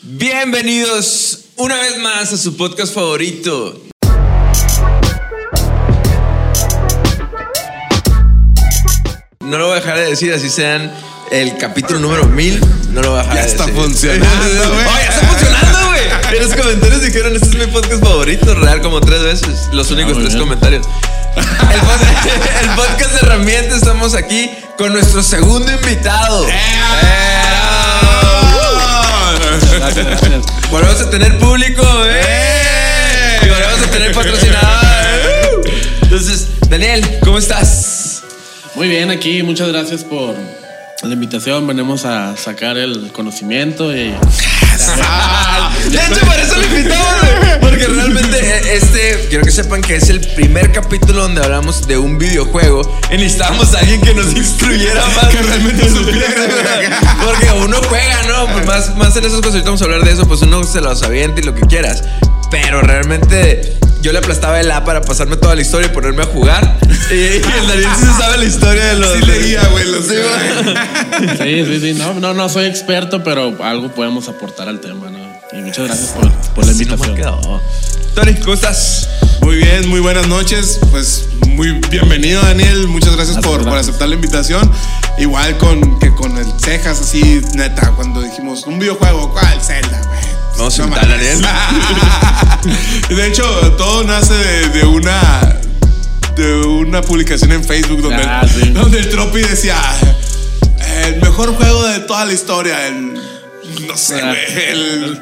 Bienvenidos una vez más a su podcast favorito. No lo voy a dejar de decir, así sean el capítulo número 1000. No lo voy a dejar Ya de está decir. funcionando, güey. Oye, está funcionando, güey. En los comentarios dijeron: Este es mi podcast favorito, real, como tres veces. Los únicos muy tres bien. comentarios. El, pod- el podcast de herramientas, estamos aquí con nuestro segundo invitado. ¡Eh! Gracias, gracias. Volvemos a tener público, ¿eh? Y volvemos a tener patrocinadores. Entonces, Daniel, ¿cómo estás? Muy bien, aquí muchas gracias por la invitación. Venimos a sacar el conocimiento y De hecho, por eso lo invitamos, güey. Porque realmente eh, este, quiero que sepan que es el primer capítulo donde hablamos de un videojuego y necesitábamos a alguien que nos instruyera más. Que realmente supiera. Porque uno juega, ¿no? Pues más, más en esas cosas, ahorita vamos a hablar de eso, pues uno se los avienta y lo que quieras. Pero realmente yo le aplastaba el A para pasarme toda la historia y ponerme a jugar. Y, y el Daniel sí se sabe la historia de los. Sí leía, güey, los- Sí, güey. sí, sí, sí. No, no, no soy experto, pero algo podemos aportar al tema, ¿no? Y muchas gracias por, por la Sí, no invitación. quedó. Tony, ¿cómo estás? Muy bien, muy buenas noches. Pues muy bienvenido, Daniel. Muchas gracias Gracias, por, aceptar la invitación. Igual con que con el cejas así, neta, cuando dijimos un videojuego, ¿cuál? Zelda, güey. Vamos a No invitar a mames. de hecho, todo nace de, de una de una publicación en Facebook donde, Ah, sí. donde el Tropi decía el mejor juego de toda la historia, el no sé, Ah. el,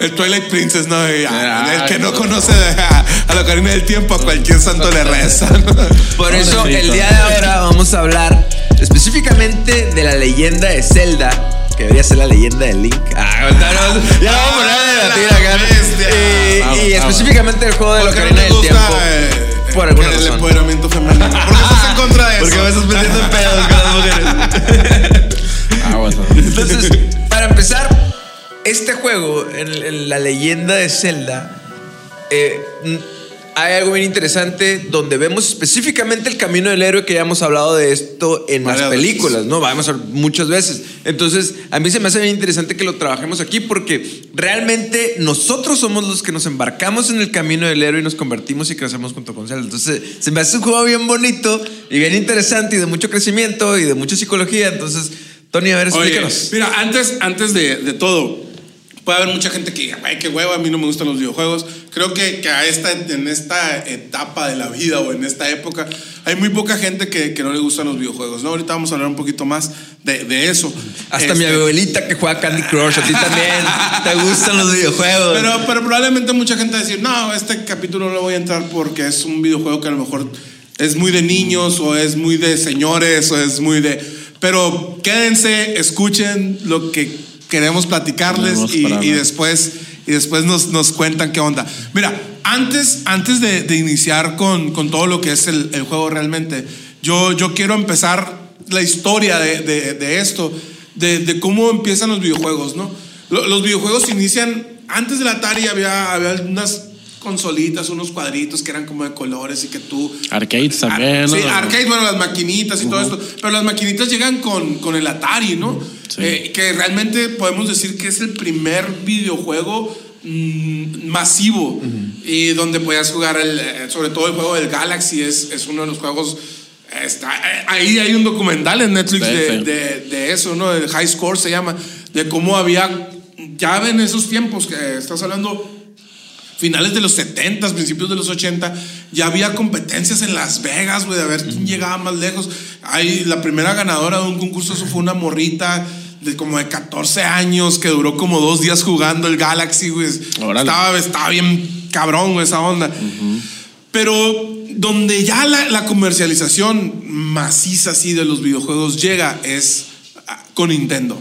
el Twilight Princess, ¿no? Y, ah, el que no no. conoce a, a la Karina del Tiempo, a cualquier santo le reza. ¿no? Por eso el día de ahora vamos a hablar específicamente de la leyenda de Zelda. Que debería ser la leyenda de Link. Ah, ahorita no- ya vamos a poner a debatir acá. Y, Vamos, y vamos. específicamente el juego de la no Ocarina del Tiempo. eh, Por alguna el razón. empoderamiento femenino. ¿Por qué estás en contra de eso? Porque me estás metiendo en pedos con las mujeres. Ah, bueno. Entonces, para empezar, este juego, en, en la leyenda de Zelda, eh, hay algo bien interesante donde vemos específicamente el camino del héroe que ya hemos hablado de esto en las películas, veces. ¿no? Vamos a muchas veces. Entonces, a mí se me hace bien interesante que lo trabajemos aquí porque realmente nosotros somos los que nos embarcamos en el camino del héroe y nos convertimos y crecemos junto con Zelda. Entonces, se me hace un juego bien bonito y bien interesante y de mucho crecimiento y de mucha psicología. Entonces, Tony, a ver, Oye, explícanos. mira, antes, antes de, de todo, puede haber mucha gente que diga, ay, qué hueva, a mí no me gustan los videojuegos. Creo que, que a esta, en esta etapa de la vida o en esta época, hay muy poca gente que, que no le gustan los videojuegos, ¿no? Ahorita vamos a hablar un poquito más de, de eso. Hasta mi Este, abuelita que juega Candy Crush, a ti también te gustan los videojuegos. Pero, pero probablemente mucha gente va a decir, no, este capítulo no lo voy a entrar porque es un videojuego que a lo mejor es muy de niños o es muy de señores o es muy de... Pero quédense, escuchen lo que queremos platicarles y, y después, y después nos, nos cuentan qué onda. Mira, antes, antes de, de iniciar con, con todo lo que es el, el juego realmente, yo, yo quiero empezar la historia de, de- de esto, de, de cómo empiezan los videojuegos, ¿no? Lo- Los videojuegos inician, antes del Atari había, había unas consolitas, unos cuadritos que eran como de colores y que tú... Arcades también, Sí, ¿no? arcade, bueno, las maquinitas y todo esto. Pero las maquinitas llegan con, con el Atari, ¿no? Sí. Eh, que realmente podemos decir que es el primer videojuego mm, masivo y donde podías jugar, el, eh, sobre todo el juego del Galaxy, es, es uno de los juegos. Está, eh, ahí hay un documental en Netflix de, de- de eso, ¿no? El High Score se llama, de cómo había, ya en esos tiempos que estás hablando, finales de los 70, principios de los 80, ya había competencias en Las Vegas, güey, de ver quién llegaba más lejos. Ahí la primera ganadora de un concurso eso fue una morrita de como de 14 años que duró como dos días jugando el Galaxy, güey. Estaba, estaba bien cabrón, güey, esa onda. Pero donde ya la, la comercialización maciza así de los videojuegos llega es ah, con Nintendo.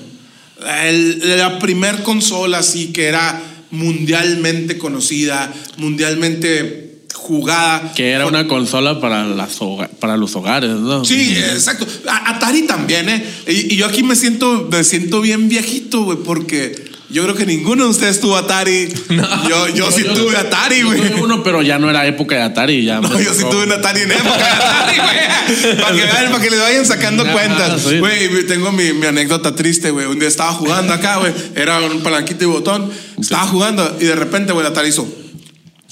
El- la primer consola así que era mundialmente conocida, mundialmente jugada. Que era una consola para, las para los hogares, ¿no? Sí, exacto. Atari también, ¿eh? Y, y yo aquí me siento, me siento bien viejito, güey, porque Yo creo que ninguno de ustedes tuvo Atari. Yo, yo sí tuve Atari, Yo güey. tuve uno, pero ya no era época de Atari. Ya No, yo sí tuve un Atari en época de Atari, güey. Para que vean, para que le vayan sacando Ah, cuentas. Güey, tengo mi, mi anécdota triste, güey. Un día estaba jugando acá, güey. Era un palanquito y botón. Estaba jugando y de repente, güey, el Atari hizo.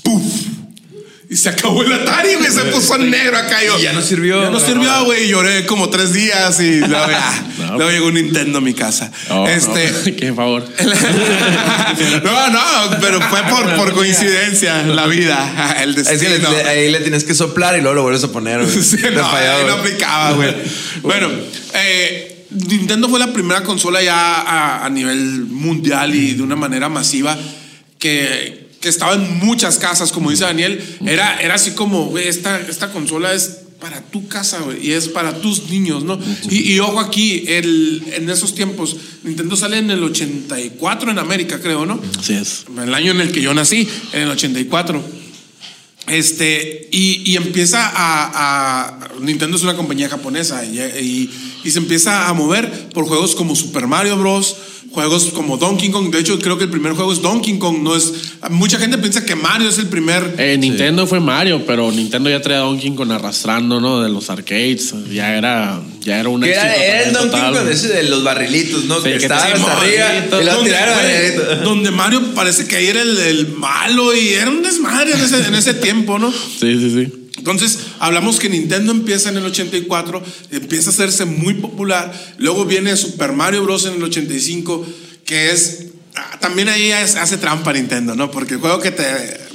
¡Puf! Y se acabó el Atari, güey. Se puso negro acá. Yo, Y ya no sirvió. Ya no sirvió, güey. Lloré como tres días y ya, No. luego llegó un Nintendo a mi casa. Oh, este. no. Qué favor. no, no, pero fue por, por coincidencia la vida, el Es que le- destino. le- ahí le tienes que soplar y luego lo vuelves a poner. Sí, no, no aplicaba, güey. bueno, eh, Nintendo fue la primera consola ya a, a nivel mundial y de una manera masiva que, que estaba en muchas casas, como dice Daniel. Era, era así como, güey, esta, esta consola es para tu casa, güey, y es para tus niños, ¿no? Y, y ojo aquí, el, en esos tiempos, Nintendo sale en el 84 en América, creo, ¿no? Así es. el año en el que yo nací, en el 84. Este, y, y empieza a, Nintendo es una compañía japonesa y, y- y se empieza a mover por juegos como Super Mario Bros., juegos como Donkey Kong. De hecho, creo que el primer juego es Donkey Kong. No es, mucha gente piensa que Mario es el primer. Eh, Nintendo fue Mario, pero Nintendo ya traía Donkey Kong arrastrando, ¿no? De los arcades. Ya era, ya era un Que éxito. era, era el Donkey Kong ese de los barrilitos, ¿no? Sí, que que estaba hasta arriba y donde, tiraron güey, donde Mario parece que ahí era el, el malo y era un desmadre en ese, en ese tiempo, ¿no? Sí, sí, sí. Entonces, hablamos que Nintendo empieza en el 84, empieza a hacerse muy popular. Luego viene Super Mario Bros. en el 85, que es. ah, También ahí hace trampa Nintendo, ¿no? Porque el juego que te.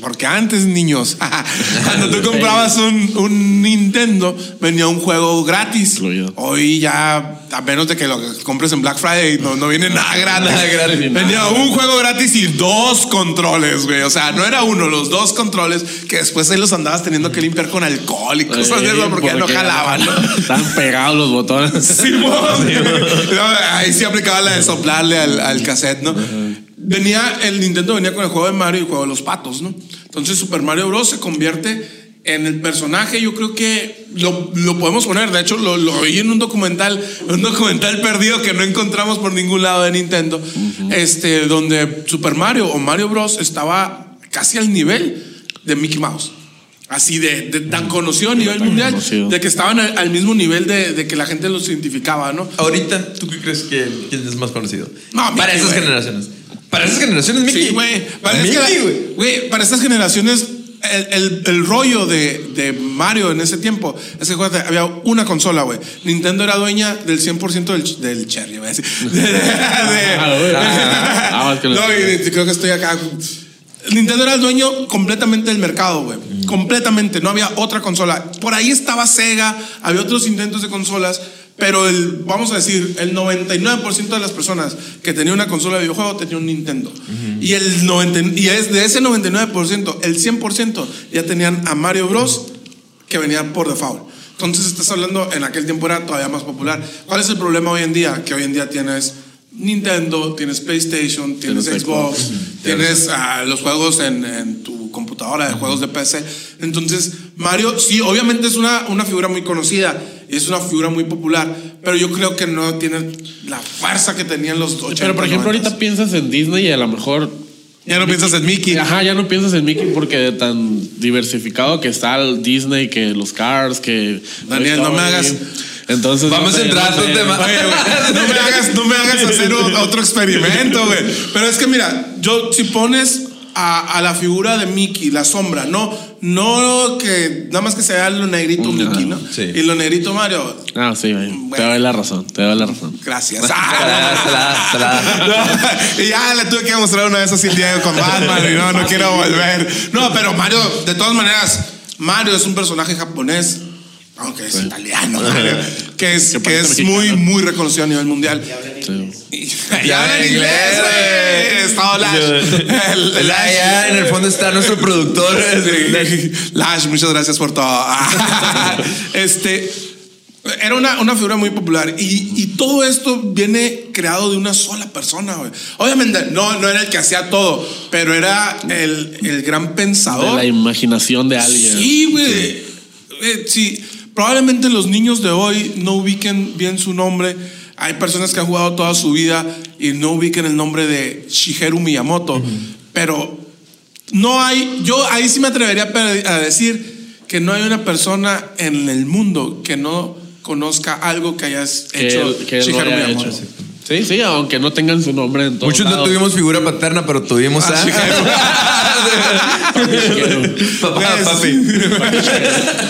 Porque antes, niños, cuando tú comprabas un, un Nintendo, venía un juego gratis. Incluido. Hoy ya, a menos de que lo compres en Black Friday, no, no viene nada gratis. Nada gratis. Venía un juego gratis y dos controles, güey. O sea, no era uno, los dos controles que después ahí los andabas teniendo que limpiar con alcohol y cosas de eso porque, ya no jalaban, ¿no? Estaban pegados los botones. Simón. No, ahí sí aplicaba la de soplarle al, al cassette, ¿no? Venía, el Nintendo venía con el juego de Mario y el juego de los patos, ¿no? Entonces Super Mario Bros. se convierte en el personaje, yo creo que lo, lo podemos poner, de hecho lo, lo oí en un documental, un documental perdido que no encontramos por ningún lado de Nintendo, este, donde Super Mario o Mario Bros. estaba casi al nivel de Mickey Mouse. Así de, de tan conocido a nivel mundial, conocido. de que estaban al, al mismo nivel de, de que la gente los identificaba, ¿no? Ahorita, ¿tú qué crees que quién es más conocido? No, Para esas generaciones. Para esas generaciones, Mickey. Sí, güey. Para, güey. para estas generaciones, el, el- el rollo de, de Mario en ese tiempo es que acuérdate, había una consola, güey. Nintendo era dueña del 100% del, del cherry, voy a decir. De- de- Ah, güey. Ah, no, creo que estoy acá. Nintendo era el dueño completamente del mercado, güey. Completamente. No había otra consola. Por ahí estaba Sega, había otros intentos de consolas, pero el, vamos a decir, el 99% de las personas que tenía una consola de videojuego tenía un Nintendo. Y el 90, y es de ese 99%, el 100% ya tenían a Mario Bros que venía por default. Entonces estás hablando, en aquel tiempo era todavía más popular. ¿Cuál es el problema hoy en día? Que hoy en día tienes Nintendo, tienes PlayStation, tienes, Tienes Xbox, Xbox. tienes ah, los juegos en, en tu computadora de juegos de PC. Entonces, Mario, sí, obviamente es una, una figura muy conocida y es una figura muy popular, pero yo creo que no tiene la fuerza que tenían los 80. Pero por ejemplo, 90s. ahorita piensas en Disney y a lo mejor. Ya no piensas en Mickey. Ajá, ya no piensas en Mickey porque de tan diversificado que está el Disney, que los Cars, que. Daniel, no me hagas- Entonces. Vamos no a entrar a otro tema. Oye, no me hagas, no me hagas hacer otro experimento, güey. Pero es que mira, yo si pones a, a la figura de Mickey, la sombra, no, no que nada más que se vea lo negrito Mickey, ¿no? sí. Y lo negrito Mario. Ah, sí, güey. Bueno. Te doy la razón, te doy la razón. Gracias. Se la da, se la da, se la. No, y ya le tuve que mostrar una vez así el día con Batman y no, no quiero volver. No, pero Mario, de todas maneras, Mario es un personaje japonés, aunque es italiano, que es, Que es muy, muy reconocido a nivel mundial. Sí. Y, y habla en inglés, güey. Está Lash. El- el Allá en el fondo está nuestro productor. Sí. Lash, muchas gracias por todo. este era una, una figura muy popular y, y todo esto viene creado de una sola persona. Obviamente no, no era el que hacía todo, pero era el, el gran De pensador. la imaginación de alguien. Sí, güey. Eh, sí, probablemente los niños de hoy no ubiquen bien su nombre. Hay personas que han jugado toda su vida y no ubiquen el nombre de Shigeru Miyamoto, pero no hay, yo ahí sí me atrevería a decir que no hay una persona en el mundo que no conozca algo que hayas Que hecho que Shigeru haya Miyamoto. hecho. Sí, sí, aunque no tengan su nombre en todos Muchos no tuvimos figura paterna, pero tuvimos Ah, a. Papá, Pues, papi.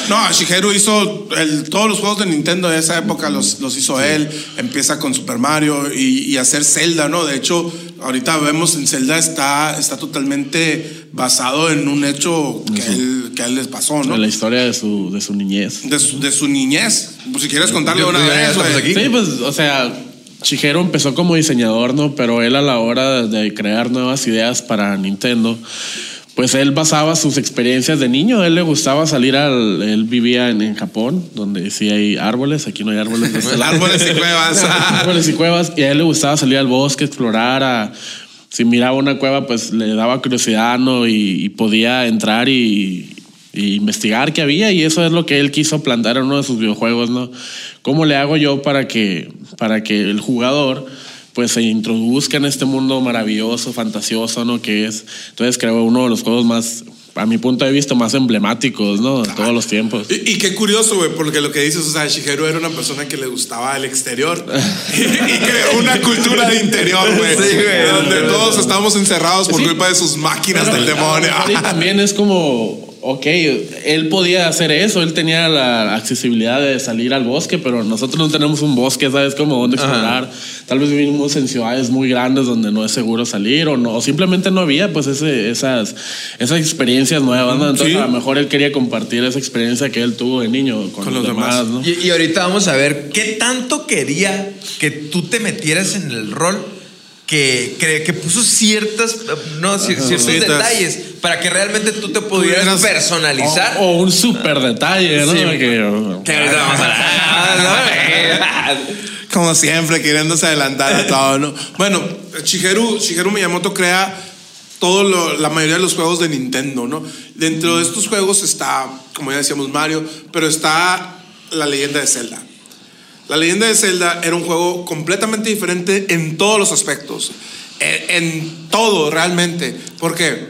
No, Shigeru hizo el- todos los juegos de Nintendo de esa época, los, los hizo él. Empieza con Super Mario y, y hacer Zelda, ¿no? De hecho, ahorita vemos en Zelda está, está totalmente basado en un hecho que, él, que a él les pasó, ¿no? En la historia de su, de su niñez. De su, de su niñez. Pues si quieres contarle Yo- una yo ya vez, estamos güey. aquí. Sí, pues, o sea, Shigeru empezó como diseñador, ¿no? Pero él a la hora de crear nuevas ideas para Nintendo, pues él basaba sus experiencias de niño. A él le gustaba salir al... Él vivía en, en Japón, donde sí hay árboles. Aquí no hay árboles. de este. Árboles y cuevas. árboles y cuevas. Y a él le gustaba salir al bosque, explorar. A, si miraba una cueva, pues le daba curiosidad, ¿no? Y, y podía entrar y, y investigar qué había. Y eso es lo que él quiso plantar en uno de sus videojuegos, ¿no? ¿Cómo le hago yo para que, para que el jugador pues se introduzca en este mundo maravilloso, fantasioso, ¿no? Que es. Entonces creo uno de los juegos más, a mi punto de vista, más emblemáticos, ¿no? De todos los tiempos. Y, y qué curioso, güey, porque lo que dices, o sea, Shigeru era una persona que le gustaba el exterior y, y creó una cultura de interior, güey. Sí, güey. donde todos estamos encerrados por Sí. culpa de sus máquinas Pero del demonio. Y también es como, ok, él podía hacer eso, él tenía la accesibilidad de salir al bosque, pero nosotros no tenemos un bosque, ¿sabes? Como dónde explorar. Tal vez vivimos en ciudades muy grandes donde no es seguro salir o, no, o simplemente no había pues ese, esas, esas experiencias nuevas, ¿no? Entonces Sí. a lo mejor él quería compartir esa experiencia que él tuvo de niño con, Con los, los demás, demás. ¿no? Y, y ahorita vamos a ver qué tanto quería que tú te metieras en el rol que, que, que puso ciertas, no, cier- ciertos Ciertas- detalles para que realmente tú te pudieras personalizar. O, o un súper detalle, ¿no? Sí, Que- que ahorita vamos a Como siempre, queriéndose adelantar a todo, ¿no? Bueno, Shigeru, Shigeru Miyamoto crea todo lo- la mayoría de los juegos de Nintendo, ¿no? Dentro de estos juegos está, como ya decíamos, Mario, pero está la leyenda de Zelda. La leyenda de Zelda era un juego completamente diferente en todos los aspectos. En, en todo, realmente. Porque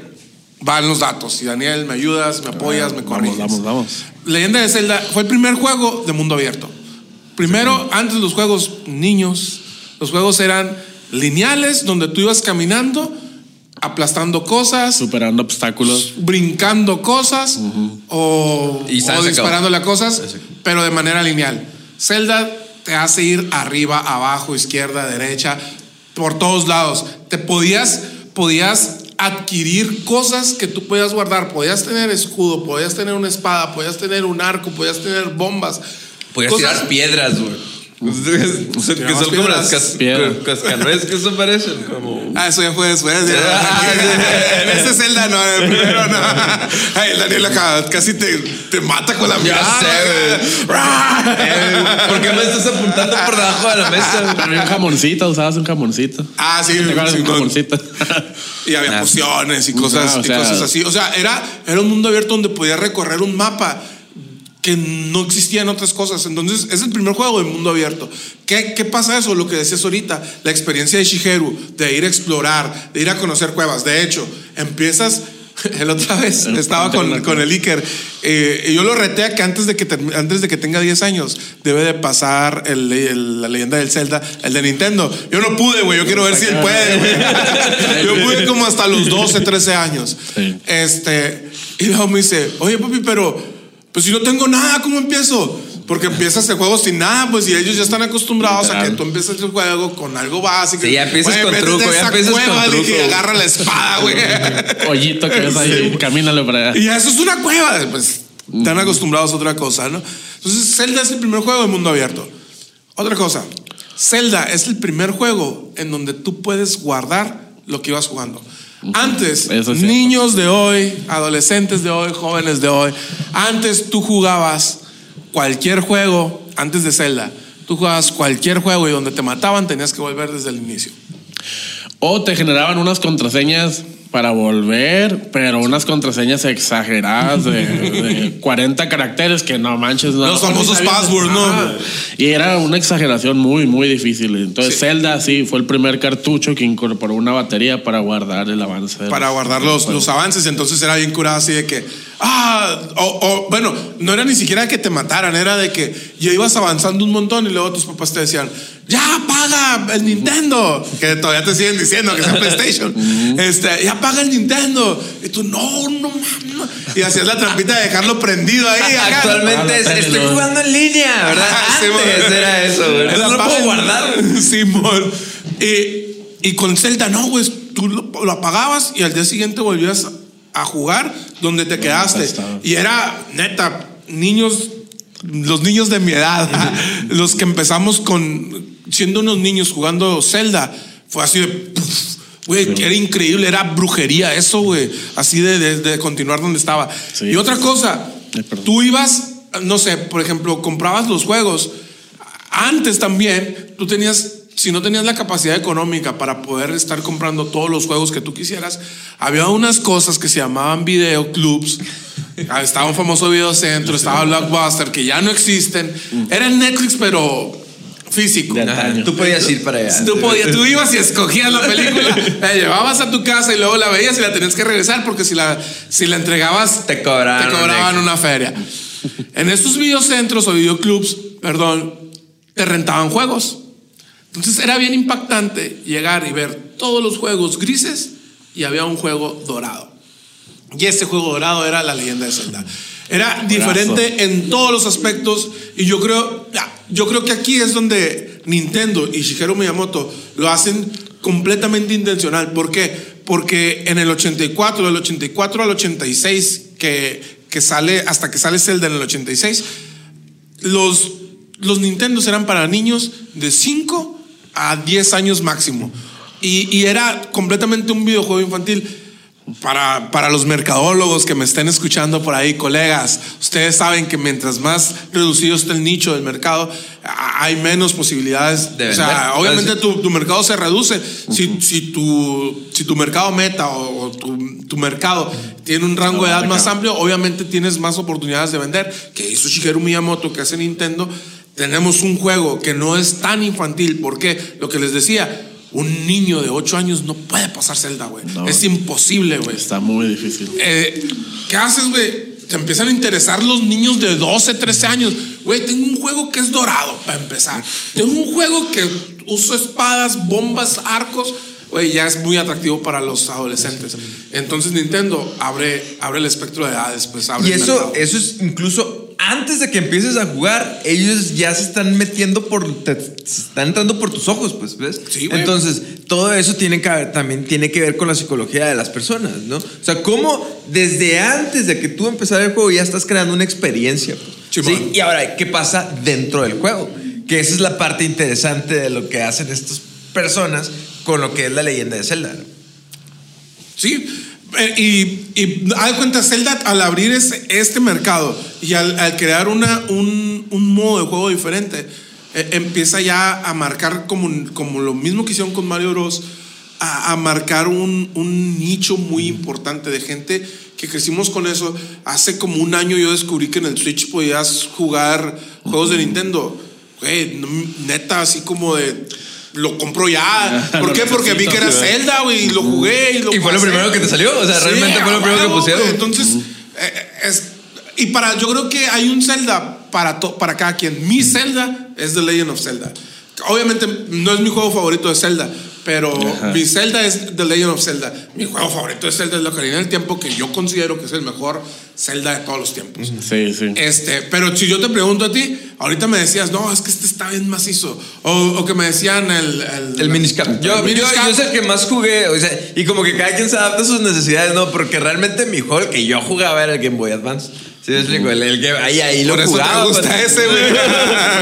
van los datos. Y Daniel, me ayudas, me apoyas, me Vamos, corriges. vamos, vamos. Leyenda de Zelda fue el primer juego de mundo abierto. Primero, antes los juegos niños, los juegos eran lineales, donde tú ibas caminando, aplastando cosas, Superando obstáculos. brincando cosas o, Y o se acabó. disparándole a cosas, pero de manera lineal. Zelda te hace ir arriba, abajo, izquierda, derecha, por todos lados. Te podías, podías adquirir cosas que tú podías guardar. Podías tener escudo, podías tener una espada, podías tener un arco, podías tener bombas. Podías Cosas- tirar piedras, güey. Que son como las piedras. cas- cascanueces que eso parecen. Como... Ah, eso ya fue después. ya. Ah, en ese Zelda no, en el primero no. Ay, el Daniel acá casi te, te mata con la Ya mirada. sé, güey. Eh, ¿Por qué me estás apuntando por debajo de la mesa? Había un jamoncito, usabas un jamoncito. Ah, sí, ¿Te acuerdas de un jamoncito? Y había Ah. pociones y cosas, Ah, o y sea- cosas así. O sea, era, era un mundo abierto donde podías recorrer un mapa que no existían otras cosas. Entonces, es el primer juego del mundo abierto. ¿Qué, ¿Qué pasa eso? Lo que decías ahorita, la experiencia de Shigeru, de ir a explorar, de ir a conocer cuevas. De hecho, empiezas. El otra vez El estaba con, con el Iker eh, y yo lo reté a que antes de que, antes de que tenga 10 años debe de pasar el- el- la leyenda del Zelda, el de Nintendo. Yo no pude, güey. Yo quiero ver si él puede, güey. Yo pude como hasta los 12, 13 años. Sí. Este, y luego me dice, oye, papi, pero pues si no tengo nada, ¿cómo empiezo? Porque empiezas el juego sin nada, pues y ellos ya están acostumbrados a que tú empieces el juego con algo básico. Sí, ya empiezas Güey, con truco, a ya esa empiezas con cueva, truco. dije, agarra la espada, güey. Hoyito que ves ahí, camínale para allá. Y eso es una cueva, pues están acostumbrados a otra cosa, ¿no? Entonces, Zelda es el primer juego de mundo abierto. Otra cosa, Zelda es el primer juego en donde tú puedes guardar lo que ibas jugando. Antes, niños de hoy, adolescentes de hoy, jóvenes de hoy, antes tú jugabas cualquier juego, antes de Zelda, tú jugabas cualquier juego y donde te mataban tenías que volver desde el inicio. O te generaban unas contraseñas para volver, pero unas contraseñas exageradas de, de 40 caracteres que no manches. No, Los famosos passwords, ¿no? Y era una exageración muy, muy difícil. Entonces, Zelda sí fue el primer cartucho que incorporó una batería para guardar el avance. para los- guardar los, los avances. Entonces era bien curado así de que, ah, o, o, bueno, no era ni siquiera que te mataran, era de que ya ibas avanzando un montón y luego tus papás te decían, ya paga el Nintendo, que todavía te siguen diciendo que es el PlayStation, este, ya paga el Nintendo. Y tú, no, no mames. Y hacías la trampita de dejarlo prendido ahí. acá. Actualmente es- Ah, estoy jugando en línea, ¿verdad? Sí, Antes era eso, No lo puedo guardar. Simón. Y, y con Zelda, no, güey. Tú lo, lo apagabas y al día siguiente volvías a jugar donde te quedaste. estaba. Y era, neta, niños, los niños de mi edad, los que empezamos con, siendo unos niños jugando Zelda, fue así de. Güey, era increíble, era brujería eso, güey. Así de, de- de continuar donde estaba. Sí. Y otra cosa, Ay, tú ibas, no sé, por ejemplo, comprabas los juegos. Antes también, tú tenías, si no tenías la capacidad económica para poder estar comprando todos los juegos que tú quisieras, había unas cosas que se llamaban videoclubs. Ah, Estaba un famoso videocentro, estaba Blockbuster, que ya no existen. Era el Netflix, pero físico. Tú podías ir para allá. Tú, podías- tú ibas y escogías la película, la llevabas a tu casa y luego la veías y la tenías que regresar porque si la, si la entregabas Te cobraban te cobraban una feria. En estos videocentros o videoclubs, perdón, te rentaban juegos. Entonces era bien impactante llegar y ver todos los juegos grises y había un juego dorado. Y ese juego dorado era la leyenda de Zelda. Era diferente en todos los aspectos y yo creo, yo creo que aquí es donde Nintendo y Shigeru Miyamoto lo hacen completamente intencional. ¿Por qué? Porque en el 84, del 84 al 86, que, que sale, hasta que sale Zelda en el 86, los, los Nintendos eran para niños de 5 a 10 años máximo. Y, y era completamente un videojuego infantil. Para, para los mercadólogos que me estén escuchando por ahí, colegas, ustedes saben que mientras más reducido está el nicho del mercado, hay menos posibilidades. De o sea, obviamente tu, tu mercado se reduce. si, si, tu, si tu mercado meta o, o tu, tu mercado tiene un rango de edad más amplio, obviamente tienes más oportunidades de vender. Que hizo Shigeru Miyamoto, que hace Nintendo. Tenemos un juego que no es tan infantil. porque Lo que les decía, un niño de 8 años no puede pasar Zelda, güey. No. Es imposible, güey. Está muy difícil. Eh, ¿Qué haces, güey? Te empiezan a interesar los niños de 12, 13 años. Güey, tengo un juego que es dorado, para empezar. Tengo un juego que uso espadas, bombas, arcos. Güey, ya es muy atractivo para los adolescentes. Entonces Nintendo abre, abre el espectro de edades, pues abre Y el eso, eso es incluso antes de que empieces a jugar, ellos ya se están metiendo por, te- se están entrando por tus ojos, pues, ¿ves? Sí, güey. Entonces, todo eso tiene que ver- también tiene que ver con la psicología de las personas, ¿no? O sea, cómo desde antes de que tú empezar el juego ya estás creando una experiencia. pues. ¿sí? Y ahora, ¿qué pasa dentro del juego? Que esa es la parte interesante de lo que hacen estas personas con lo que es la leyenda de Zelda. Sí, y, y haz cuenta, Zelda al abrir este mercado y al, al crear una, un, un modo de juego diferente, eh, empieza ya a marcar como, como lo mismo que hicieron con Mario Bros. A, a marcar un, un nicho muy importante de gente que crecimos con eso. Hace como un año yo descubrí que en el Switch podías jugar juegos de Nintendo. Güey, neta, así como de. Lo compro ya. ¿Por qué? Porque vi que era sí. Zelda, güey, y lo jugué y lo Y fue lo pasé. primero que te salió, o sea, realmente fue lo a primero que huevo, pusieron. güey. Entonces, eh, es, y para, yo creo que hay un Zelda para, to- para cada quien. Mi Zelda es The Legend of Zelda. Obviamente no es mi juego favorito de Zelda, pero Ajá. mi Zelda es The Legend of Zelda. Mi juego favorito de Zelda es la Ocarina del Tiempo, que yo considero que es el mejor Zelda de todos los tiempos. Sí, sí. Este, pero si yo te pregunto a ti, ahorita me decías, no, es que este está bien macizo. O, o que me decían el. El, El Miniscap. Yo, yo, yo es el que más jugué. O sea, y como que cada quien se adapta a sus necesidades, ¿no? Porque realmente mi juego el que yo jugaba era el Game Boy Advance. ¿Sí me explico? El, el que ahí, ahí lo Por eso jugaba. te gusta pues. ese, güey.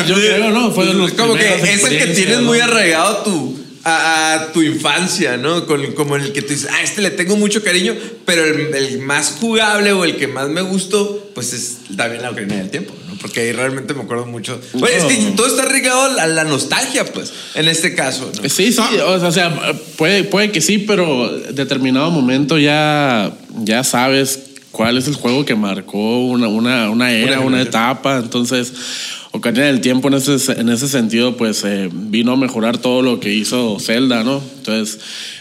Yo creo, ¿no? Fue los Como que es el que tienes ¿no? muy arraigado a tu, a, a tu infancia, ¿no? Con, como el que tú dices, ah, este le tengo mucho cariño, pero el, el más jugable o el que más me gustó, pues es también la Ocarina del Tiempo, ¿no? Porque ahí realmente me acuerdo mucho. Oye, es que todo está ligado a la nostalgia, pues, en este caso, ¿no? Sí, sí, o sea, puede, puede que sí, pero determinado momento ya, ya sabes cuál es el juego que marcó una, una, una era, una, etapa. Entonces, Ocarina del Tiempo en ese, en ese sentido, pues eh, vino a mejorar todo lo que hizo Zelda, ¿no? Entonces,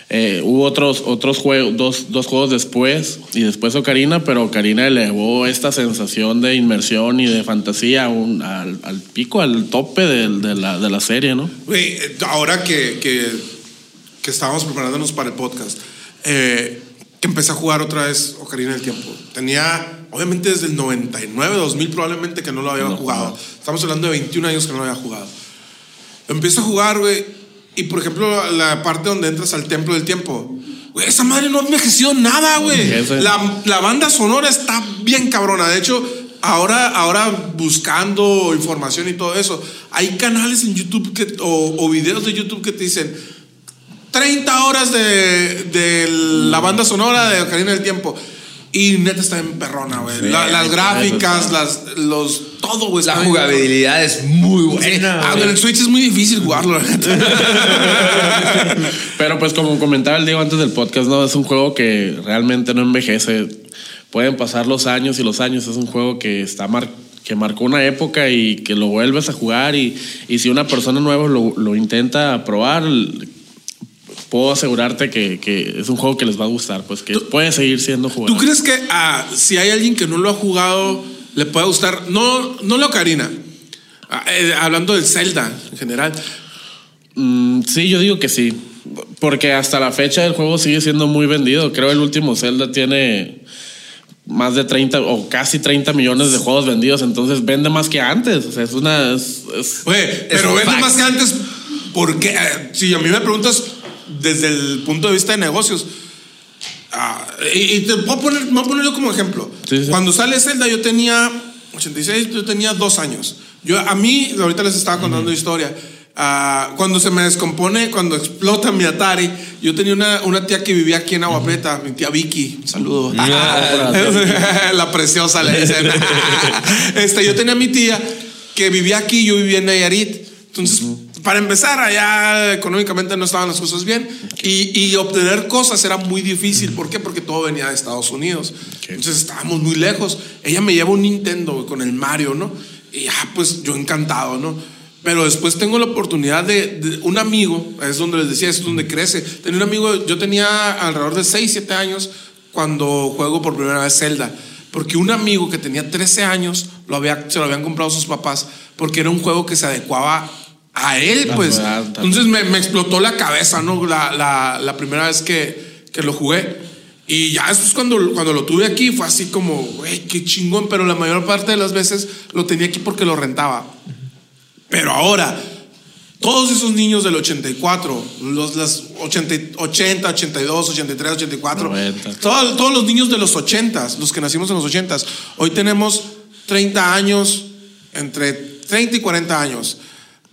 eh, hubo otros, otros juegos, dos, dos, juegos después y después Ocarina, pero Ocarina elevó esta sensación de inmersión y de fantasía un, al, al, pico, al tope de, de, la, de la, serie, ¿no? Güey, ahora que, que, que, estábamos preparándonos para el podcast, eh, que empecé a jugar otra vez Ocarina del Tiempo. Tenía, obviamente desde el 99, 2000 probablemente que no lo había no, jugado. No. Estamos hablando de 21 años que no lo había jugado. Empiezo a jugar, güey, y por ejemplo, la parte donde entras al templo del tiempo. Güey, esa madre no envejeció nada, güey. La, la, banda sonora está bien cabrona. De hecho, ahora, ahora buscando información y todo eso, hay canales en YouTube que, o, o videos de YouTube que te dicen 30 horas de, de la banda sonora de Ocarina del Tiempo. Y neta está en perrona, güey. Sí, la, las gráficas, las, los, todo, güey. La jugabilidad es muy buena. Ah, en el Switch es muy difícil jugarlo, Pero pues como comentaba el Diego antes del podcast, ¿no? Es un juego que realmente no envejece. Pueden pasar los años y los años. Es un juego que está mar que marcó una época y que lo vuelves a jugar y, y si una persona nueva lo, lo intenta probar, puedo asegurarte que, que, es un juego que les va a gustar, pues que puede seguir siendo jugado. ¿Tú crees que ah, si hay alguien que no lo ha jugado, le puede gustar? No, no la Ocarina, ah, eh, hablando del Zelda en general. Mm, sí, yo digo que sí, porque hasta la fecha el juego sigue siendo muy vendido. Creo el último Zelda tiene más de 30 o casi 30 millones de juegos vendidos, entonces vende más que antes. O sea, es una. Es, es, Oye, pero vende fact. más que antes. porque eh, Si a mí me preguntas desde el punto de vista de negocios. Uh, y, y, te voy a poner, voy a ponerlo como ejemplo. Sí, sí. Cuando sale Zelda, yo tenía 86, yo tenía dos años. Yo, a mí, ahorita les estaba contando uh -huh. historia. Uh, cuando se me descompone, cuando explota mi Atari, yo tenía una, una tía que vivía aquí en Agua Prieta, mi tía Vicky, saludo. La preciosa le dicen. este, yo tenía a mi tía que vivía aquí, yo vivía en Nayarit. Entonces, uh -huh para empezar, allá económicamente no estaban las cosas bien y, y, obtener cosas era muy difícil. ¿Por qué? Porque todo venía de Estados Unidos. Okay. Entonces estábamos muy lejos. Ella me lleva un Nintendo con el Mario, ¿no? Y ah, pues yo encantado, ¿no? Pero después tengo la oportunidad de, de, un amigo, es donde les decía, es donde crece. Tenía un amigo, yo tenía alrededor de 6, 7 años cuando juego por primera vez Zelda. Porque un amigo que tenía 13 años lo había, se lo habían comprado sus papás porque era un juego que se adecuaba a él, pues. Entonces me, me, explotó la cabeza, ¿no? La, la, la primera vez que, que, lo jugué. Y ya después cuando, cuando lo tuve aquí fue así como, güey, qué chingón, pero la mayor parte de las veces lo tenía aquí porque lo rentaba. Pero ahora, todos esos niños del 84, los las 80, 80 82, 83, 84, todo, todos los niños de los 80, los que nacimos en los 80, hoy tenemos 30 años, entre 30 y 40 años